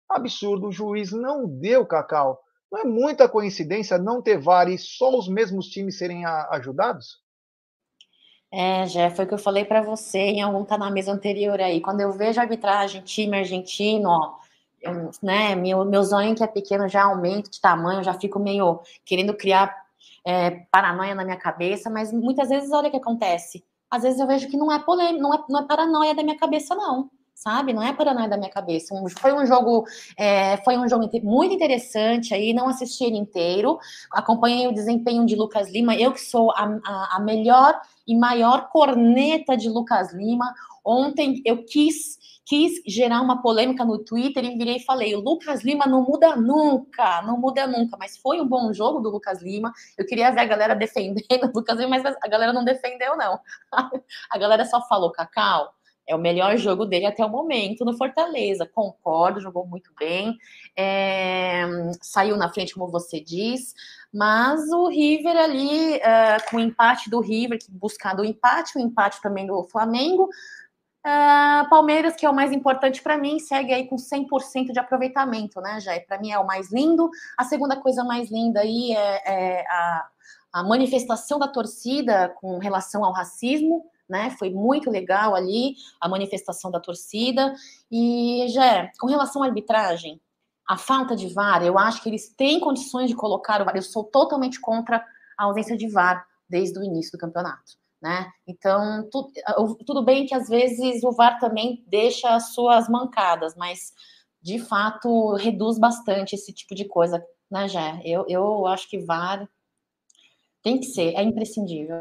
Absurdo. O juiz não deu, Cacau. Não é muita coincidência não ter VAR e só os mesmos times serem a, ajudados? É, já foi o que eu falei para você em algum tá na mesa anterior aí. Quando eu vejo arbitragem time argentino, ó, eu, né, meu, meu zóio que é pequeno já aumenta de tamanho, já fico meio querendo criar é, paranoia na minha cabeça, mas muitas vezes olha o que acontece às vezes eu vejo que não é polêmica, não é, não é paranoia da minha cabeça, não. Sabe? Não é paranoia da minha cabeça. Um, foi um jogo, é, foi um jogo muito interessante aí, não assisti ele inteiro. Acompanhei o desempenho de Lucas Lima, eu que sou a, a, a melhor e maior corneta de Lucas Lima. Ontem eu quis quis gerar uma polêmica no Twitter e virei e falei: o Lucas Lima não muda nunca, não muda nunca. Mas foi um bom jogo do Lucas Lima. Eu queria ver a galera defendendo o Lucas Lima, mas a galera não defendeu, não. A galera só falou: Cacau, é o melhor jogo dele até o momento no Fortaleza. Concordo, jogou muito bem. É, saiu na frente, como você diz. Mas o River ali, uh, com o empate do River, buscando o empate, o empate também do Flamengo, Uh, Palmeiras, que é o mais importante para mim, segue aí com 100% de aproveitamento, né, Jair? Para mim é o mais lindo. A segunda coisa mais linda aí é, é a, a, manifestação da torcida com relação ao racismo, né? Foi muito legal ali a manifestação da torcida. E, já com relação à arbitragem, a falta de VAR, eu acho que eles têm condições de colocar o VAR. Eu sou totalmente contra a ausência de VAR desde o início do campeonato né? Então, tu, tudo bem que às vezes o VAR também deixa as suas mancadas, mas de fato reduz bastante esse tipo de coisa, né, Jé? Eu, eu acho que VAR tem que ser, é imprescindível.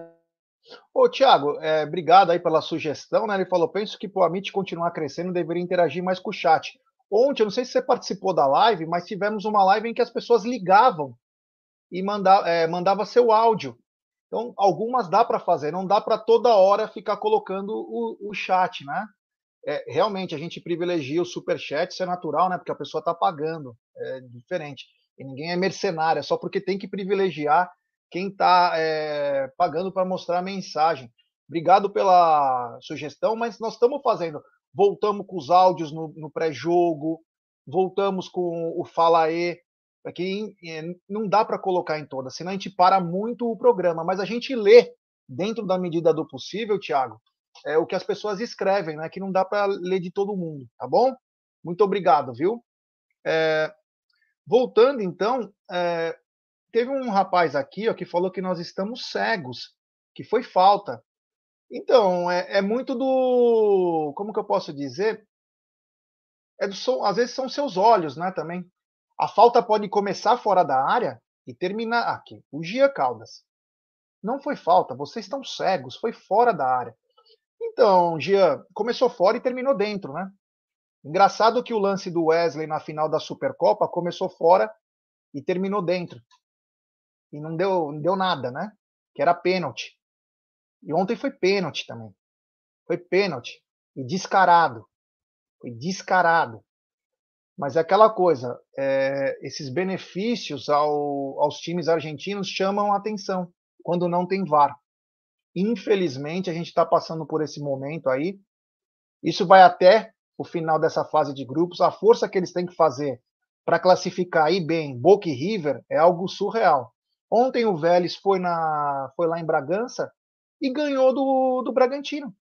Ô, Tiago, é, obrigado aí pela sugestão, né? Ele falou, penso que para o Amit continuar crescendo, deveria interagir mais com o chat. Ontem, eu não sei se você participou da live, mas tivemos uma live em que as pessoas ligavam e manda, é, mandava seu áudio. Então, algumas dá para fazer, não dá para toda hora ficar colocando o, o chat, né? É, realmente, a gente privilegia o super chat, isso é natural, né? Porque a pessoa está pagando, é diferente. E ninguém é mercenário, é só porque tem que privilegiar quem está é, pagando para mostrar a mensagem. Obrigado pela sugestão, mas nós estamos fazendo. Voltamos com os áudios no, no pré-jogo, voltamos com o Fala E, Aqui é não dá para colocar em todas, senão a gente para muito o programa. Mas a gente lê, dentro da medida do possível, Tiago, é o que as pessoas escrevem, né? Que não dá para ler de todo mundo, tá bom? Muito obrigado, viu? É, voltando então, é, teve um rapaz aqui ó, que falou que nós estamos cegos, que foi falta. Então, é, é muito do. Como que eu posso dizer? É do, às vezes são seus olhos, né? Também. A falta pode começar fora da área e terminar aqui. O Gia Caldas. Não foi falta, vocês estão cegos, foi fora da área. Então, Gia começou fora e terminou dentro, né? Engraçado que o lance do Wesley na final da Supercopa começou fora e terminou dentro. E não deu, não deu nada, né? Que era pênalti. E ontem foi pênalti também. Foi pênalti. E descarado. Foi descarado. Mas é aquela coisa, é, esses benefícios ao, aos times argentinos chamam a atenção quando não tem VAR. Infelizmente, a gente está passando por esse momento aí. Isso vai até o final dessa fase de grupos. A força que eles têm que fazer para classificar aí bem Boca e River é algo surreal. Ontem o Vélez foi, na, foi lá em Bragança e ganhou do, do Bragantino.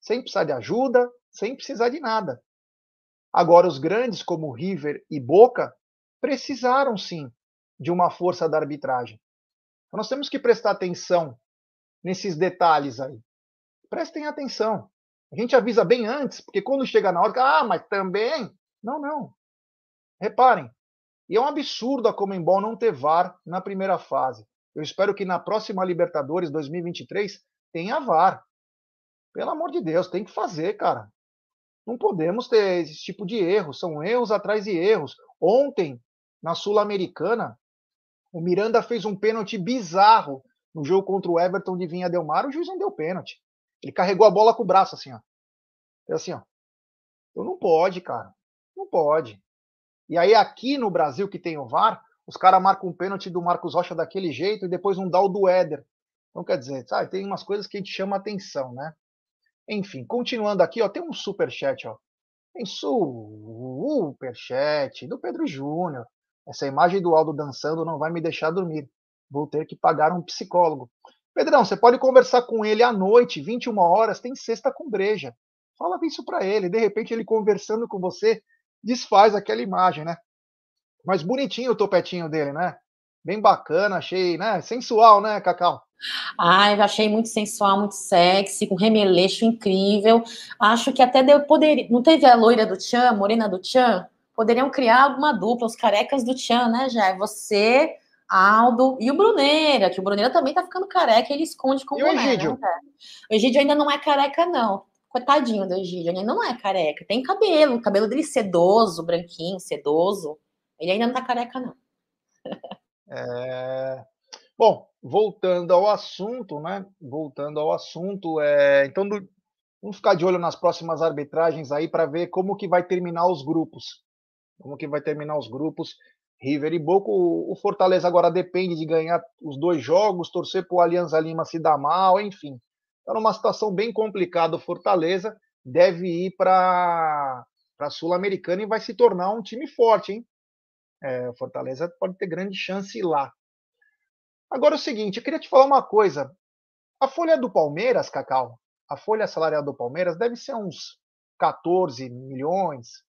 Sem precisar de ajuda, sem precisar de nada. Agora, os grandes, como River e Boca, precisaram sim de uma força da arbitragem. Então, nós temos que prestar atenção nesses detalhes aí. Prestem atenção. A gente avisa bem antes, porque quando chega na hora, ah, mas também. Não, não. Reparem. E é um absurdo a Comembol não ter VAR na primeira fase. Eu espero que na próxima Libertadores 2023 tenha VAR. Pelo amor de Deus, tem que fazer, cara. Não podemos ter esse tipo de erro. São erros atrás de erros. Ontem, na Sul-Americana, o Miranda fez um pênalti bizarro no jogo contra o Everton de Vinha Del Mar. O juiz não deu pênalti. Ele carregou a bola com o braço assim, ó. É assim, ó. Não pode, cara. Não pode. E aí aqui no Brasil que tem o VAR, os caras marcam um pênalti do Marcos Rocha daquele jeito e depois não dá do Éder. Então quer dizer, sabe, tem umas coisas que a gente chama atenção, né? Enfim, continuando aqui, ó, tem um super chat, ó. Tem super chat do Pedro Júnior. Essa imagem do Aldo dançando não vai me deixar dormir. Vou ter que pagar um psicólogo. Pedrão, você pode conversar com ele à noite, 21 horas, tem sexta com breja. Fala isso para ele. De repente, ele conversando com você, desfaz aquela imagem, né? Mas bonitinho o topetinho dele, né? Bem bacana, achei, né? Sensual, né, Cacau? Ah, eu achei muito sensual, muito sexy, com remeleixo incrível. Acho que até deu poder. Não teve a loira do Tchan, a morena do Tchan? Poderiam criar alguma dupla, os carecas do Tchan, né, já? Você, Aldo e o Bruneira, que o Bruneira também tá ficando careca ele esconde com e o boné, Egídio? Né? O Egídio ainda não é careca, não. Coitadinho do Egídio, ele ainda não é careca. Tem cabelo, cabelo dele sedoso, branquinho, sedoso. Ele ainda não tá careca, não. É... Bom, voltando ao assunto, né? Voltando ao assunto, é... então do... vamos ficar de olho nas próximas arbitragens aí para ver como que vai terminar os grupos. Como que vai terminar os grupos. River e Boca, o Fortaleza agora depende de ganhar os dois jogos, torcer para o Alianza Lima se dar mal, enfim. Está numa situação bem complicada o Fortaleza, deve ir para a Sul-Americana e vai se tornar um time forte, hein? É, o Fortaleza pode ter grande chance lá. Agora é o seguinte, eu queria te falar uma coisa. A folha do Palmeiras, Cacau, a folha salarial do Palmeiras deve ser uns 14 milhões,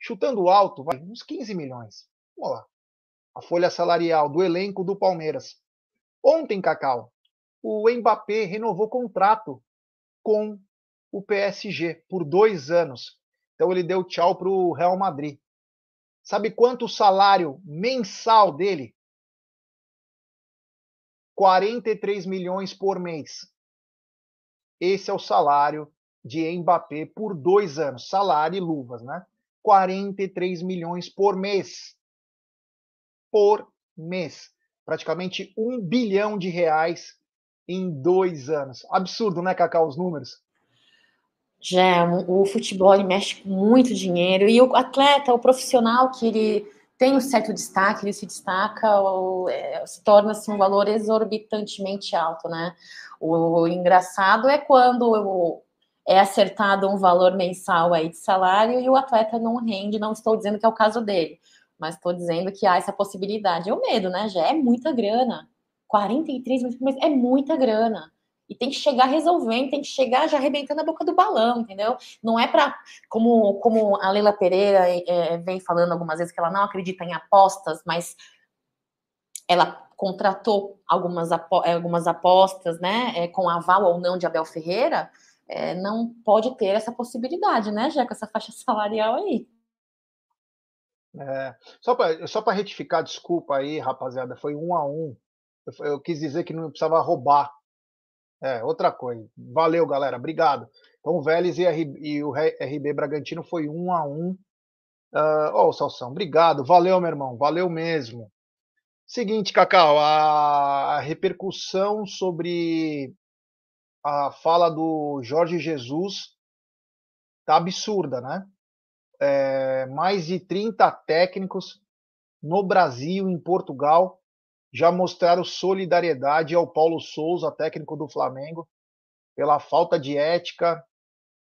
chutando alto, vai, uns 15 milhões. Vamos lá. A folha salarial do elenco do Palmeiras. Ontem, Cacau, o Mbappé renovou contrato com o PSG por dois anos. Então ele deu tchau para o Real Madrid. Sabe quanto o salário mensal dele? 43 milhões por mês. Esse é o salário de Mbappé por dois anos. Salário e luvas, né? 43 milhões por mês. Por mês. Praticamente um bilhão de reais em dois anos. Absurdo, né, Cacau, os números? Já, o futebol mexe com muito dinheiro e o atleta, o profissional que ele tem um certo destaque, ele se destaca, ou, é, se torna-se um valor exorbitantemente alto, né? O, o engraçado é quando o, é acertado um valor mensal aí de salário e o atleta não rende, não estou dizendo que é o caso dele, mas estou dizendo que há essa possibilidade. É o medo, né? Já é muita grana. 43 milhões é muita grana. E tem que chegar resolvendo, tem que chegar já arrebentando a boca do balão, entendeu? Não é para, como, como a Leila Pereira é, vem falando algumas vezes, que ela não acredita em apostas, mas ela contratou algumas, apo algumas apostas, né, é, com aval ou não de Abel Ferreira, é, não pode ter essa possibilidade, né, já com essa faixa salarial aí. É, só para retificar, desculpa aí, rapaziada, foi um a um. Eu, quis dizer que não precisava roubar é, outra coisa. Valeu, galera. Obrigado. Então, o Vélez e, e o RB Bragantino foi um a um. Uh, oh, Salsão, obrigado. Valeu, meu irmão. Valeu mesmo. Seguinte, Cacau, a, a repercussão sobre a fala do Jorge Jesus tá absurda, né? É, mais de 30 técnicos no Brasil, em Portugal, já mostraram solidariedade ao Paulo Souza, técnico do Flamengo, pela falta de ética,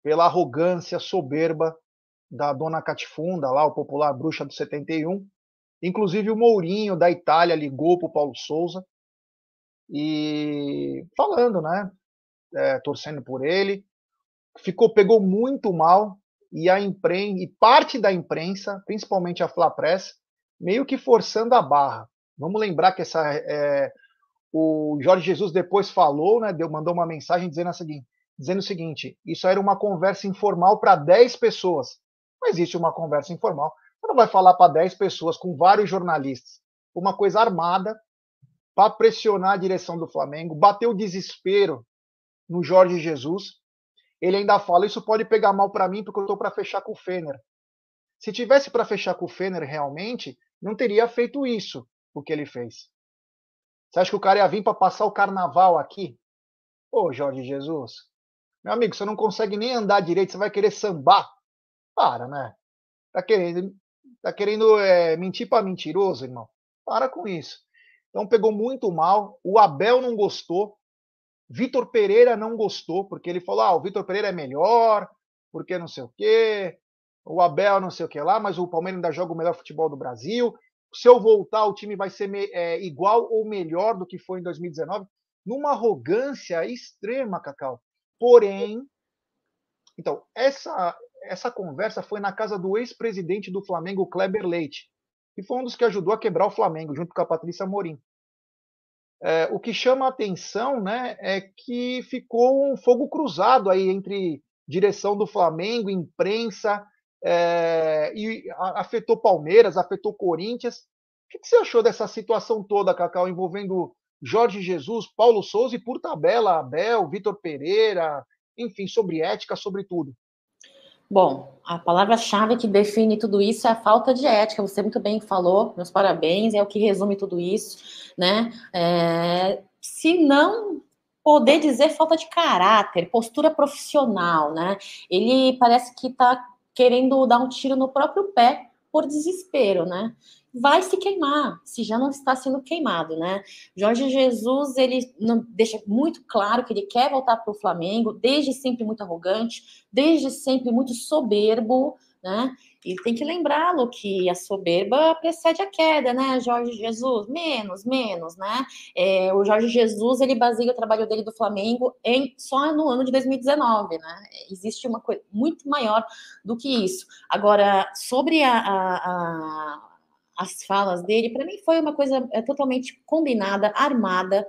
pela arrogância soberba da dona Catifunda, lá, o popular bruxa do 71. Inclusive o Mourinho, da Itália, ligou para o Paulo Souza e falando, né? É, torcendo por ele. Ficou, pegou muito mal e a imprensa, e parte da imprensa, principalmente a Fla Press, meio que forçando a barra. Vamos lembrar que essa, é, o Jorge Jesus depois falou, né, deu, mandou uma mensagem dizendo, a seguinte, dizendo o seguinte: isso era uma conversa informal para 10 pessoas. Não existe uma conversa informal. Você não vai falar para 10 pessoas com vários jornalistas. Uma coisa armada para pressionar a direção do Flamengo, bater o desespero no Jorge Jesus. Ele ainda fala: Isso pode pegar mal para mim porque eu estou para fechar com o Fener. Se tivesse para fechar com o Fener realmente, não teria feito isso, o que ele fez. Você acha que o cara ia vir para passar o carnaval aqui? Ô, Jorge Jesus, meu amigo, você não consegue nem andar direito, você vai querer sambar? Para, né? Tá querendo, tá querendo é, mentir para mentiroso, irmão? Para com isso. Então pegou muito mal. O Abel não gostou. Vitor Pereira não gostou, porque ele falou: ah, o Vitor Pereira é melhor, porque não sei o quê. O Abel não sei o que lá, mas o Palmeiras ainda joga o melhor futebol do Brasil. Se eu voltar, o time vai ser é, igual ou melhor do que foi em 2019. Numa arrogância extrema, Cacau. Porém, então, essa, essa conversa foi na casa do ex-presidente do Flamengo, Kleber Leite e foi um dos que ajudou a quebrar o Flamengo, junto com a Patrícia Morim. É, o que chama a atenção né, é que ficou um fogo cruzado aí entre direção do Flamengo, imprensa, é, e afetou Palmeiras, afetou Corinthians. O que, você achou dessa situação toda, Cacau, envolvendo Jorge Jesus, Paulo Souza e, por tabela, Abel, Vitor Pereira, enfim, sobre ética, sobre tudo? Bom, a palavra-chave que define tudo isso é a falta de ética. Você muito bem falou, meus parabéns, é o que resume tudo isso, né? É, se não poder dizer falta de caráter, postura profissional, né? Ele parece que está querendo dar um tiro no próprio pé por desespero, né? vai se queimar, se já não está sendo queimado, né? Jorge Jesus, ele deixa muito claro que ele quer voltar para o Flamengo, desde sempre muito arrogante, desde sempre muito soberbo, né? E tem que lembrá-lo que a soberba precede a queda, né, Jorge Jesus? Menos, menos, né? É, o Jorge Jesus, ele baseia o trabalho dele do Flamengo em só no ano de 2019, né? Existe uma coisa muito maior do que isso. Agora, sobre a, a, a as falas dele, para mim foi uma coisa é, totalmente combinada, armada.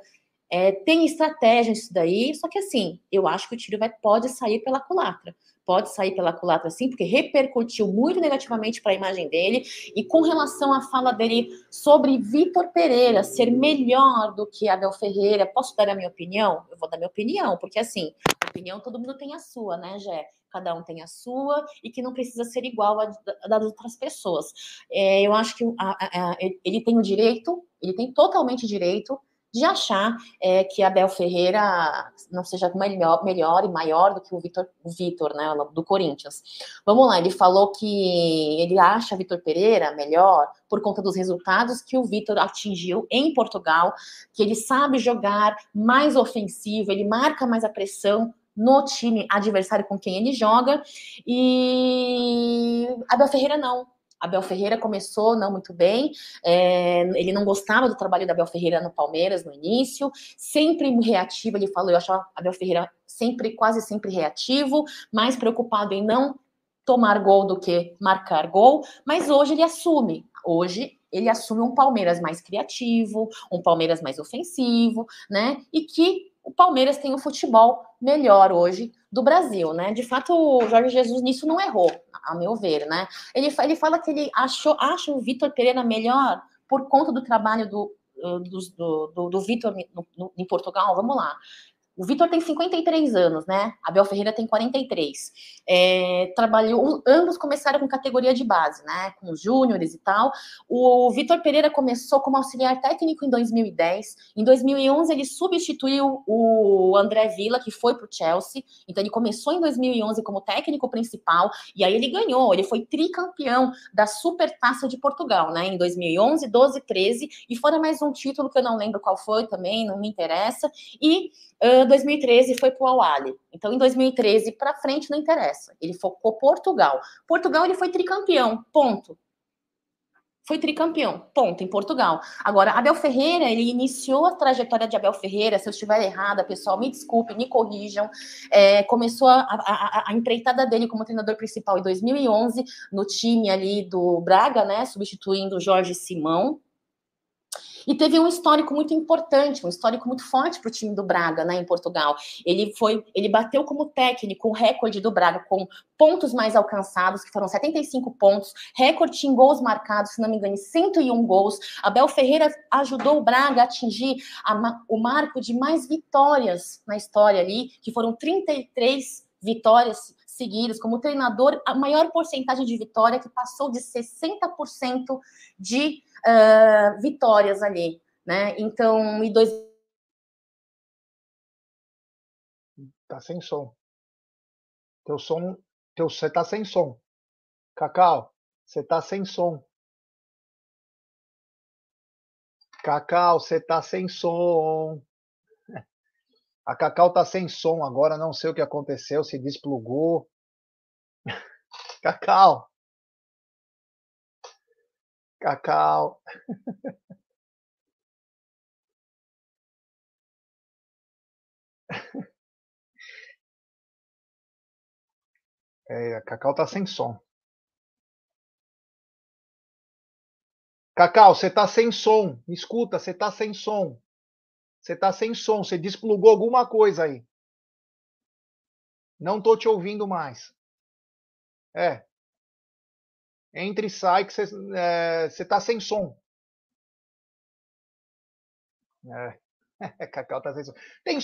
É, tem estratégia isso daí, só que assim, eu acho que o tiro vai, pode sair pela culatra. Pode sair pela culatra, sim, porque repercutiu muito negativamente para a imagem dele. E com relação à fala dele sobre Vitor Pereira ser melhor do que Abel Ferreira, posso dar a minha opinião? Eu vou dar minha opinião, porque assim, opinião todo mundo tem a sua, né, Jé? cada um tem a sua e que não precisa ser igual a, das outras pessoas. É, eu acho que a, a, ele tem o direito, ele tem totalmente direito de achar é, que Abel Ferreira não seja melhor, melhor e maior do que o Vitor, o Vitor, né, do Corinthians. Vamos lá, ele falou que ele acha Vitor Pereira melhor por conta dos resultados que o Vitor atingiu em Portugal, que ele sabe jogar mais ofensivo, ele marca mais a pressão no time adversário com quem ele joga. E Abel Ferreira não. Abel Ferreira começou não muito bem, é, ele não gostava do trabalho da Abel Ferreira no Palmeiras no início, sempre reativo, ele falou, eu achava Abel Ferreira sempre, quase sempre reativo, mais preocupado em não tomar gol do que marcar gol, mas hoje ele assume, hoje ele assume um Palmeiras mais criativo, um Palmeiras mais ofensivo, né, e que o Palmeiras tem um futebol melhor hoje do Brasil, né? De fato, o Jorge Jesus nisso não errou, a meu ver, né? Ele, ele fala que ele achou, acha o Vitor Pereira melhor por conta do trabalho do, do, do, do Vitor em Portugal. Vamos lá. O Vitor tem 53 anos, né? Abel Ferreira tem 43. É, trabalhou, ambos começaram com categoria de base, né? Com os júniores e tal. O Vitor Pereira começou como auxiliar técnico em 2010. Em 2011 ele substituiu o André Villa, que foi para o Chelsea. Então ele começou em 2011 como técnico principal e aí ele ganhou. Ele foi tricampeão da Supertaça de Portugal, né? Em 2011, 12, 13 e fora mais um título que eu não lembro qual foi também, não me interessa. E Uh, 2013 foi para o Awali. Então, em 2013 para frente não interessa. Ele focou Portugal. Portugal ele foi tricampeão, ponto. Foi tricampeão, ponto, em Portugal. Agora, Abel Ferreira, ele iniciou a trajetória de Abel Ferreira, se eu estiver errada, pessoal, me desculpe, me corrijam. É, começou a, a, a, empreitada dele como treinador principal em 2011, no time ali do Braga, né, substituindo Jorge Simão, e teve um histórico muito importante, um histórico muito forte para o time do Braga, né, em Portugal. Ele foi, ele bateu como técnico o recorde do Braga com pontos mais alcançados, que foram 75 pontos, recorde em gols marcados, se não me engano, 101 gols. Abel Ferreira ajudou o Braga a atingir a, o marco de mais vitórias na história ali, que foram 33 vitórias seguidas, como treinador, a maior porcentagem de vitória, que passou de 60% de uh, vitórias ali, né? Então, em dois... Tá sem som. Teu som, teu, você tá sem som. Cacau, você tá sem som. Cacau, você tá sem som. A Cacau tá sem som agora, não sei o que aconteceu, se desplugou. Cacau. Cacau. É, a Cacau tá sem som. Cacau, você tá sem som. escuta, você tá sem som. Você tá sem som. Você desplugou alguma coisa aí. Não tô te ouvindo mais. É. Entre e sai que você é, está sem som. É. Cacau tá sem som. Tem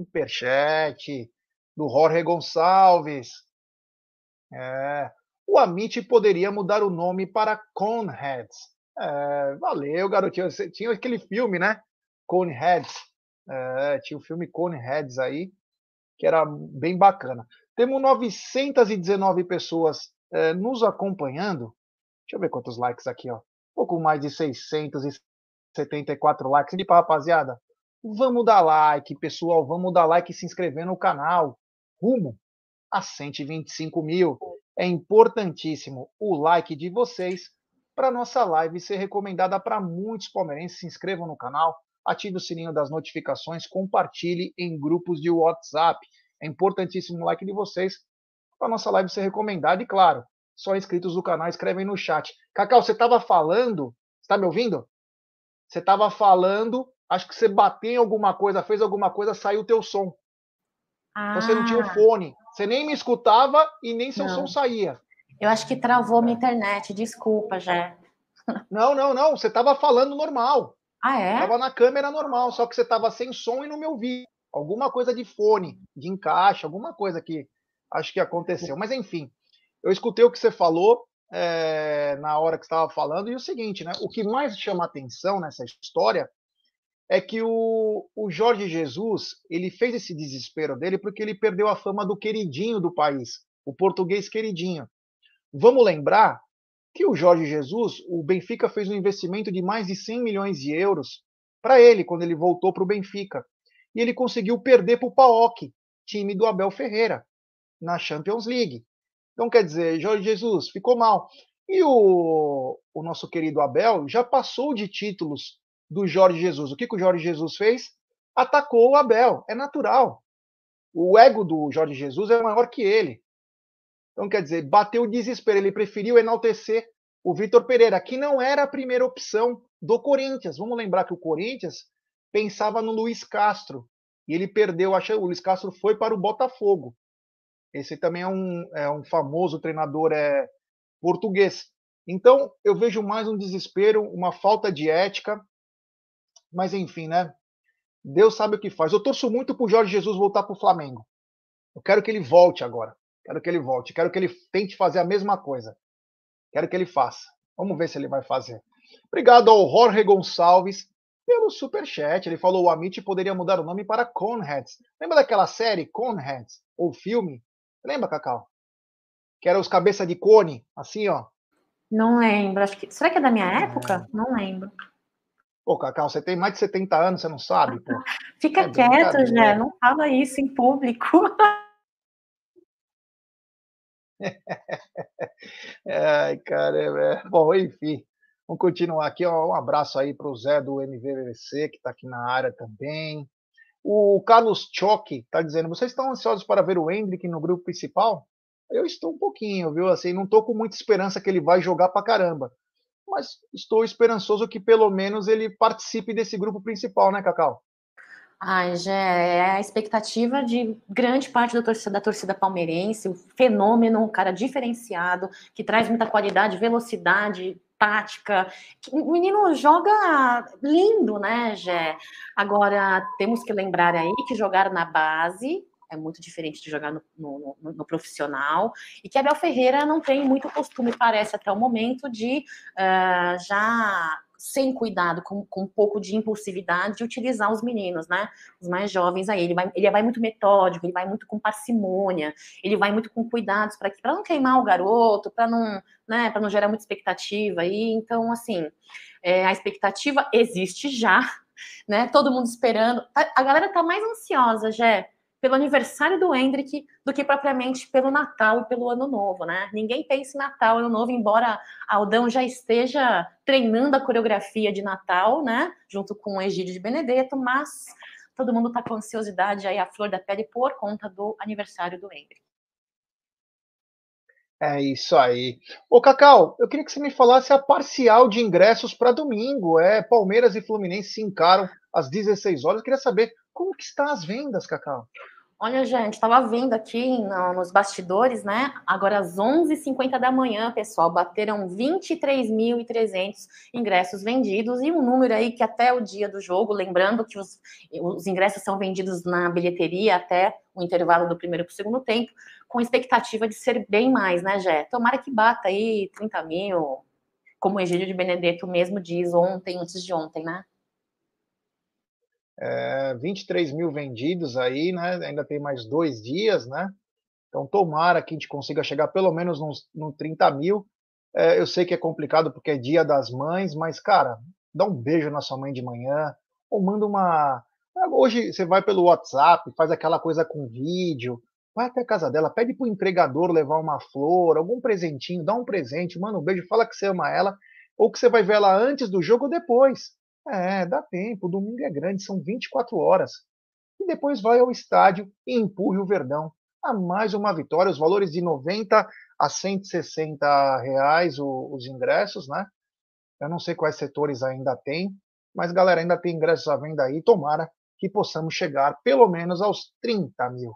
superchat do Jorge Gonçalves. É. O Amit poderia mudar o nome para Coneheads. É, valeu, garotinho. Você tinha aquele filme, né? Coneheads. É, tinha o filme Coneheads aí, que era bem bacana. Temos 919 pessoas é, nos acompanhando. Deixa eu ver quantos likes aqui, ó. pouco mais de 674 likes. E para rapaziada, vamos dar like, pessoal. Vamos dar like e se inscrever no canal. Rumo a 125 mil. É importantíssimo o like de vocês para nossa live ser recomendada para muitos palmeirenses. Se inscrevam no canal, ative o sininho das notificações, compartilhe em grupos de WhatsApp. É importantíssimo o like de vocês para nossa live ser recomendada. E claro, só inscritos do canal escrevem no chat. Cacau, você estava falando? Está me ouvindo? Você estava falando, acho que você bateu em alguma coisa, fez alguma coisa, saiu o teu som. Ah. Você não tinha o ah. fone. Você nem me escutava e nem seu não. som saía. Eu acho que travou minha internet, desculpa, já. Não, não, não. Você estava falando normal. Ah, é? Tava na câmera normal, só que você estava sem som e não me ouvia alguma coisa de fone, de encaixe, alguma coisa que acho que aconteceu. Mas enfim, eu escutei o que você falou é, na hora que estava falando, e o seguinte, né? O que mais chama atenção nessa história é que o, o Jorge Jesus ele fez esse desespero dele porque ele perdeu a fama do queridinho do país, o português queridinho. Vamos lembrar que o Jorge Jesus, o Benfica fez um investimento de mais de 100 milhões de euros para ele quando ele voltou para o Benfica e ele conseguiu perder para o PAOK, time do Abel Ferreira, na Champions League. Então, quer dizer, Jorge Jesus ficou mal. E o, o nosso querido Abel já passou de títulos do Jorge Jesus. O que, que o Jorge Jesus fez? Atacou o Abel. É natural. O ego do Jorge Jesus é maior que ele. Então, quer dizer, bateu o desespero. Ele preferiu enaltecer o Vitor Pereira, que não era a primeira opção do Corinthians. Vamos lembrar que o Corinthians pensava no Luiz Castro. E ele perdeu, o Luiz Castro foi para o Botafogo. Esse também é um, é um famoso treinador é, português. Então, eu vejo mais um desespero, uma falta de ética. Mas enfim, né? Deus sabe o que faz. Eu torço muito pro Jorge Jesus voltar pro Flamengo. Eu quero que ele volte agora. Quero que ele volte. Quero que ele tente fazer a mesma coisa. Quero que ele faça. Vamos ver se ele vai fazer. Obrigado ao Jorge Gonçalves pelo superchat. Ele falou: o Amit poderia mudar o nome para Coneheads. Lembra daquela série Coneheads? Ou filme? Lembra, Cacau? Que era os cabeça de cone, assim, ó. Não lembro. Acho que... Será que é da minha época? Não lembro. Pô, Cacau, você tem mais de 70 anos, você não sabe, pô. Fica é quieto, Jé, não fala isso em público. Ai, cara, é... bom, enfim. Vamos continuar aqui. Ó, um abraço aí para o Zé do MVVC, que está aqui na área também. O Carlos Choque está dizendo: vocês estão ansiosos para ver o Hendrick no grupo principal? Eu estou um pouquinho, viu? Assim, não estou com muita esperança que ele vai jogar para caramba mas estou esperançoso que pelo menos ele participe desse grupo principal, né, Cacau? Ai, já é a expectativa de grande parte da torcida, da torcida palmeirense, o fenômeno, um cara diferenciado, que traz muita qualidade, velocidade, tática. O menino joga lindo, né, Gé? Agora, temos que lembrar aí que jogar na base é muito diferente de jogar no, no, no, no, profissional, e que Abel Ferreira não tem muito costume, parece até o momento, de uh, já sem cuidado, com, com, um pouco de impulsividade, de utilizar os meninos, né? Os mais jovens aí. Ele vai, ele vai muito metódico, ele vai muito com parcimônia, ele vai muito com cuidados para não queimar o garoto, para não, né, não gerar muita expectativa. E então, assim, é, a expectativa existe já, né? Todo mundo esperando. A galera tá mais ansiosa, Jé pelo aniversário do Hendrick do que propriamente pelo Natal e pelo Ano Novo, né? Ninguém pensa em Natal Ano Novo, embora Aldão já esteja treinando a coreografia de Natal, né? Junto com o Egídio de Benedetto, mas todo mundo está com ansiosidade aí a flor da pele por conta do aniversário do Hendrick. É isso aí. Ô, Cacau, eu queria que você me falasse a parcial de ingressos para domingo. É, Palmeiras e Fluminense se encaram às 16 horas. Eu queria saber como que estão as vendas, Cacau? Olha, gente, estava vendo aqui no, nos bastidores, né? Agora às 11h50 da manhã, pessoal, bateram 23.300 ingressos vendidos e um número aí que até o dia do jogo, lembrando que os, os ingressos são vendidos na bilheteria até o intervalo do primeiro para o segundo tempo, com expectativa de ser bem mais, né, Jé? Tomara que bata aí 30 mil, como o Egídio de Benedetto mesmo diz ontem, antes de ontem, né? É, 23 mil vendidos aí, né? Ainda tem mais dois dias, né? Então, tomara que a gente consiga chegar pelo menos nos, no 30 mil. É, eu sei que é complicado porque é dia das mães, mas, cara, dá um beijo na sua mãe de manhã, ou manda uma. Ah, hoje você vai pelo WhatsApp, faz aquela coisa com vídeo, vai até a casa dela, pede pro empregador levar uma flor, algum presentinho, dá um presente, manda um beijo, fala que você ama ela, ou que você vai ver ela antes do jogo ou depois. É, dá tempo. O domingo é grande, são 24 horas. E depois vai ao estádio e empurre o Verdão a mais uma vitória. Os valores de 90 a 160 reais os ingressos, né? Eu não sei quais setores ainda tem, mas galera, ainda tem ingressos à venda aí. Tomara que possamos chegar pelo menos aos 30 mil.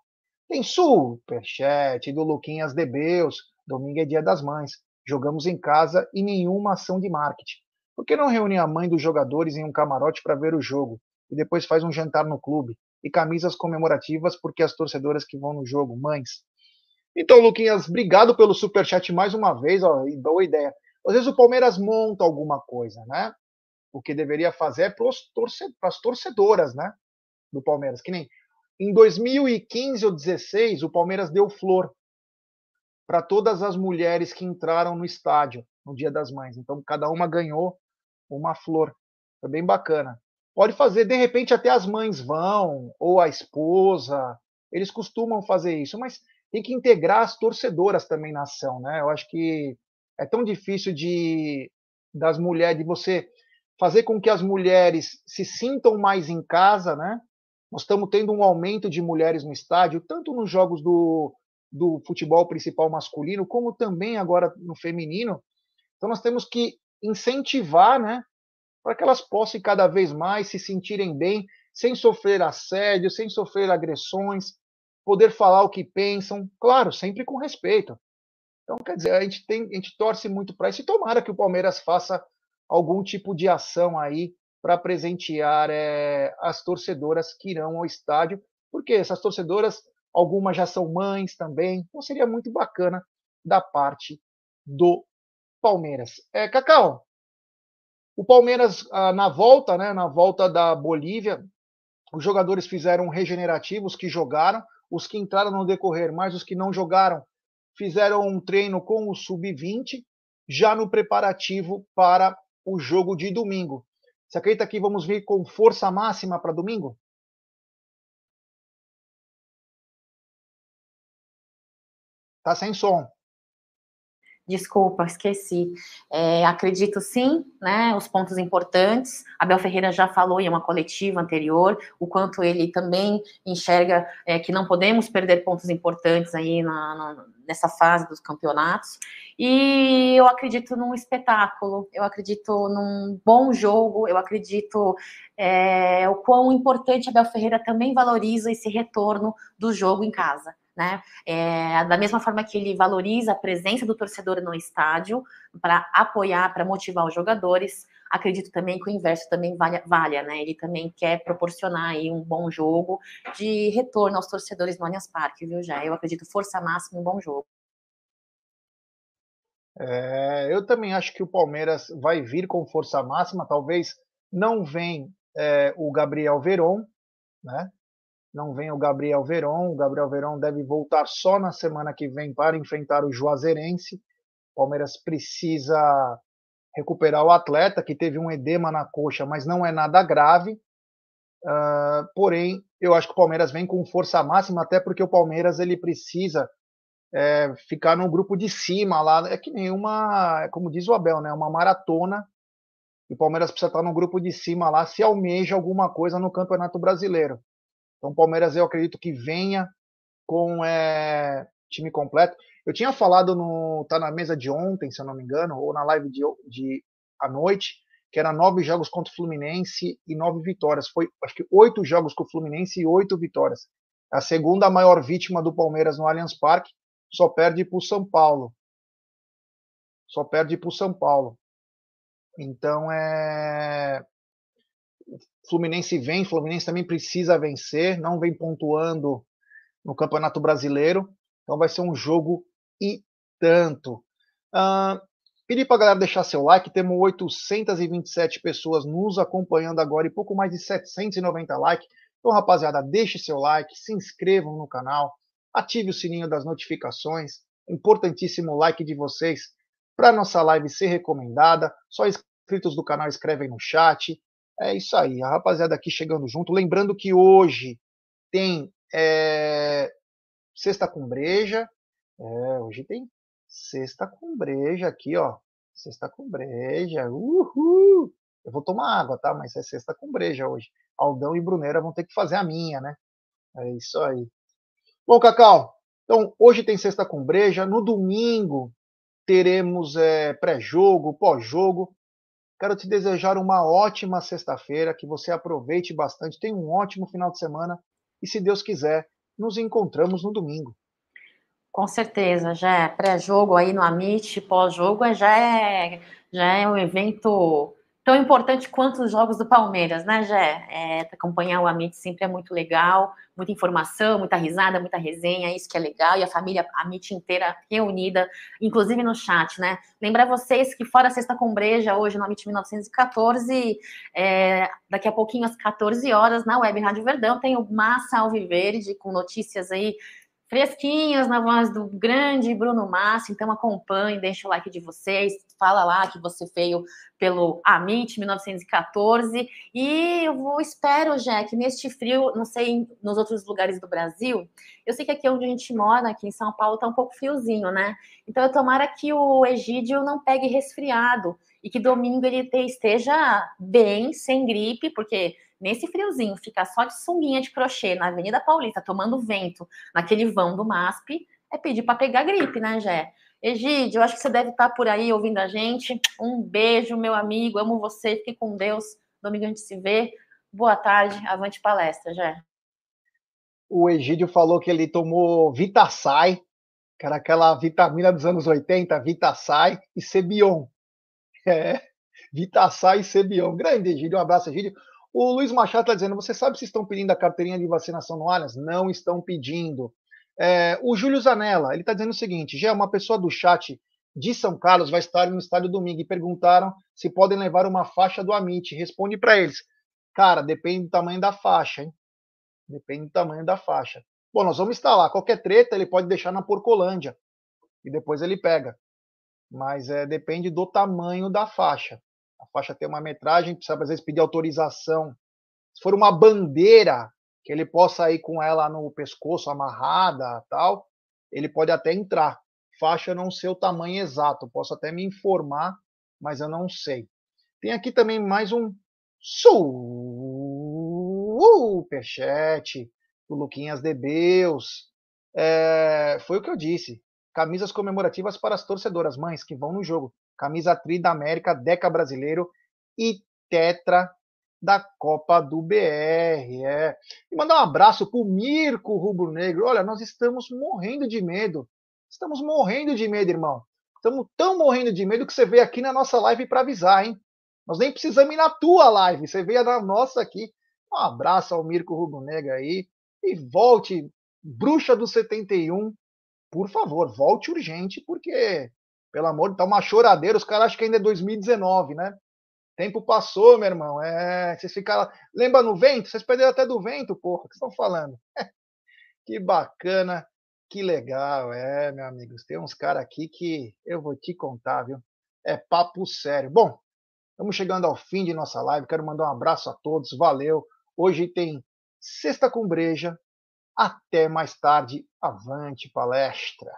Tem superchat do Luquinhas Debeus. Domingo é dia das mães. Jogamos em casa e nenhuma ação de marketing. Por que não reúne a mãe dos jogadores em um camarote para ver o jogo e depois faz um jantar no clube? E camisas comemorativas porque as torcedoras que vão no jogo, mães. Então, Luquinhas, obrigado pelo superchat mais uma vez, ó, boa ideia. Às vezes o Palmeiras monta alguma coisa, né? O que deveria fazer é para as torcedoras, né? Do Palmeiras. Que nem em 2015 ou 2016, o Palmeiras deu flor para todas as mulheres que entraram no estádio no Dia das Mães. Então, cada uma ganhou uma flor. Foi bem bacana. Pode fazer, de repente, até as mães vão, ou a esposa. Eles costumam fazer isso, mas tem que integrar as torcedoras também na ação, né? Eu acho que é tão difícil de das mulheres, de você fazer com que as mulheres se sintam mais em casa, né? Nós estamos tendo um aumento de mulheres no estádio, tanto nos jogos do, do futebol principal masculino, como também agora no feminino. Então nós temos que incentivar, né, para que elas possam cada vez mais se sentirem bem, sem sofrer assédio, sem sofrer agressões, poder falar o que pensam, claro, sempre com respeito. Então, quer dizer, a gente, tem, a gente torce muito para isso e tomara que o Palmeiras faça algum tipo de ação aí para presentear é, as torcedoras que irão ao estádio, porque essas torcedoras, algumas já são mães também, então seria muito bacana da parte do Palmeiras. É, Cacau, o Palmeiras ah, na volta, né, na volta da Bolívia, os jogadores fizeram um regenerativo, os que jogaram, os que entraram no decorrer, mas os que não jogaram fizeram um treino com o sub-20, já no preparativo para o jogo de domingo. Você acredita que vamos vir com força máxima para domingo? Tá sem som. Desculpa, esqueci. É, acredito sim, né? Os pontos importantes. Abel Ferreira já falou em uma coletiva anterior o quanto ele também enxerga é, que não podemos perder pontos importantes aí na, na, nessa fase dos campeonatos. E eu acredito num espetáculo, eu acredito num bom jogo, eu acredito é, o quão importante Abel Ferreira também valoriza esse retorno do jogo em casa. Né? É, da mesma forma que ele valoriza a presença do torcedor no estádio para apoiar, para motivar os jogadores, acredito também que o inverso também valha, valha, né? Ele também quer proporcionar aí um bom jogo de retorno aos torcedores no Allianz Parque, viu, já? Eu acredito força máxima um bom jogo. É, eu também acho que o Palmeiras vai vir com força máxima, talvez não vem é, o Gabriel Veron, né? Não vem o Gabriel Veron. O Gabriel Veron deve voltar só na semana que vem para enfrentar o Juazeirense. O Palmeiras precisa recuperar o atleta que teve um edema na coxa, mas não é nada grave. Uh, porém, eu acho que o Palmeiras vem com força máxima, até porque o Palmeiras ele precisa é, ficar no grupo de cima lá. É que nem uma, como diz o Abel, né, uma maratona. E o Palmeiras precisa estar no grupo de cima lá se almeja alguma coisa no Campeonato Brasileiro. Então, o Palmeiras eu acredito que venha com é, time completo. Eu tinha falado no tá na mesa de ontem, se eu não me engano, ou na live de, de à noite, que era nove jogos contra o Fluminense e nove vitórias. Foi acho que oito jogos com o Fluminense e oito vitórias. A segunda maior vítima do Palmeiras no Allianz Parque, só perde para o São Paulo. Só perde para o São Paulo. Então é Fluminense vem, Fluminense também precisa vencer, não vem pontuando no Campeonato Brasileiro, então vai ser um jogo e tanto. Uh, pedi para a galera deixar seu like, temos 827 pessoas nos acompanhando agora e pouco mais de 790 likes. Então, rapaziada, deixe seu like, se inscrevam no canal, ative o sininho das notificações, importantíssimo like de vocês para nossa live ser recomendada. Só inscritos do canal escrevem no chat. É isso aí, a rapaziada aqui chegando junto. Lembrando que hoje tem é, Sexta com Breja. É, hoje tem Sexta com Breja aqui, ó. Sexta com Breja. Uhul! Eu vou tomar água, tá? Mas é Sexta com Breja hoje. Aldão e Brunera vão ter que fazer a minha, né? É isso aí. Bom, Cacau, então hoje tem Sexta com Breja. No domingo teremos é, pré-jogo, pós-jogo. Quero te desejar uma ótima sexta-feira, que você aproveite bastante, tenha um ótimo final de semana e, se Deus quiser, nos encontramos no domingo. Com certeza, já é pré-jogo aí no Amit, pós-jogo, já é, já é um evento tão importante quanto os jogos do Palmeiras, né, Jé? É, acompanhar o Amit sempre é muito legal, muita informação, muita risada, muita resenha, isso que é legal, e a família Amit inteira reunida, inclusive no chat, né? Lembrar vocês que fora a Sexta com Breja, hoje no Amit 1914, é, daqui a pouquinho às 14 horas, na Web Rádio Verdão, tem o Massa Alviverde, com notícias aí fresquinhas na voz do grande Bruno Massa, então acompanhe, deixa o like de vocês, fala lá que você veio pelo Amit 1914 e eu vou, espero, que neste frio, não sei nos outros lugares do Brasil, eu sei que aqui onde a gente mora, aqui em São Paulo, tá um pouco friozinho, né? Então eu tomara que o Egídio não pegue resfriado e que domingo ele esteja bem, sem gripe, porque nesse friozinho, ficar só de sunguinha de crochê na Avenida Paulista, tomando vento, naquele vão do MASP, é pedir para pegar gripe, né, Jé? Egídio, eu acho que você deve estar por aí ouvindo a gente. Um beijo, meu amigo, amo você, fique com Deus. Domingo a gente se vê. Boa tarde, avante palestra, Jé. O Egídio falou que ele tomou Vitasai, que era aquela vitamina dos anos 80, Vitasai e Cebion. É, Vitaçá e Cebião. Grande, Egídio. Um abraço, Egídio. O Luiz Machado está dizendo: você sabe se estão pedindo a carteirinha de vacinação no Allianz? Não estão pedindo. É, o Júlio Zanella, ele está dizendo o seguinte: já uma pessoa do chat de São Carlos vai estar no estádio domingo e perguntaram se podem levar uma faixa do Amit. Responde para eles. Cara, depende do tamanho da faixa, hein? Depende do tamanho da faixa. Bom, nós vamos instalar. Qualquer treta ele pode deixar na Porcolândia e depois ele pega. Mas é, depende do tamanho da faixa. A faixa tem uma metragem, precisa às vezes pedir autorização. Se for uma bandeira que ele possa ir com ela no pescoço amarrada, tal, ele pode até entrar. Faixa eu não sei o tamanho exato, posso até me informar, mas eu não sei. Tem aqui também mais um superchat do Luquinhas de Beus. É, foi o que eu disse. Camisas comemorativas para as torcedoras, mães que vão no jogo. Camisa Tri da América, Deca Brasileiro e Tetra da Copa do BR. É. E mandar um abraço para o Mirko Rubro Negro. Olha, nós estamos morrendo de medo. Estamos morrendo de medo, irmão. Estamos tão morrendo de medo que você veio aqui na nossa live para avisar, hein? Nós nem precisamos ir na tua live, você veio na nossa aqui. Um abraço ao Mirko Rubro Negro aí. E volte, bruxa do 71. Por favor, volte urgente, porque, pelo amor de tá uma choradeira. Os caras acham que ainda é 2019, né? Tempo passou, meu irmão. É, vocês ficaram. Lembra no vento? Vocês perderam até do vento, porra. O que estão falando? que bacana, que legal. É, meu amigo. Tem uns caras aqui que eu vou te contar, viu? É papo sério. Bom, estamos chegando ao fim de nossa live. Quero mandar um abraço a todos. Valeu. Hoje tem Sexta com Breja. Até mais tarde. Avante palestra.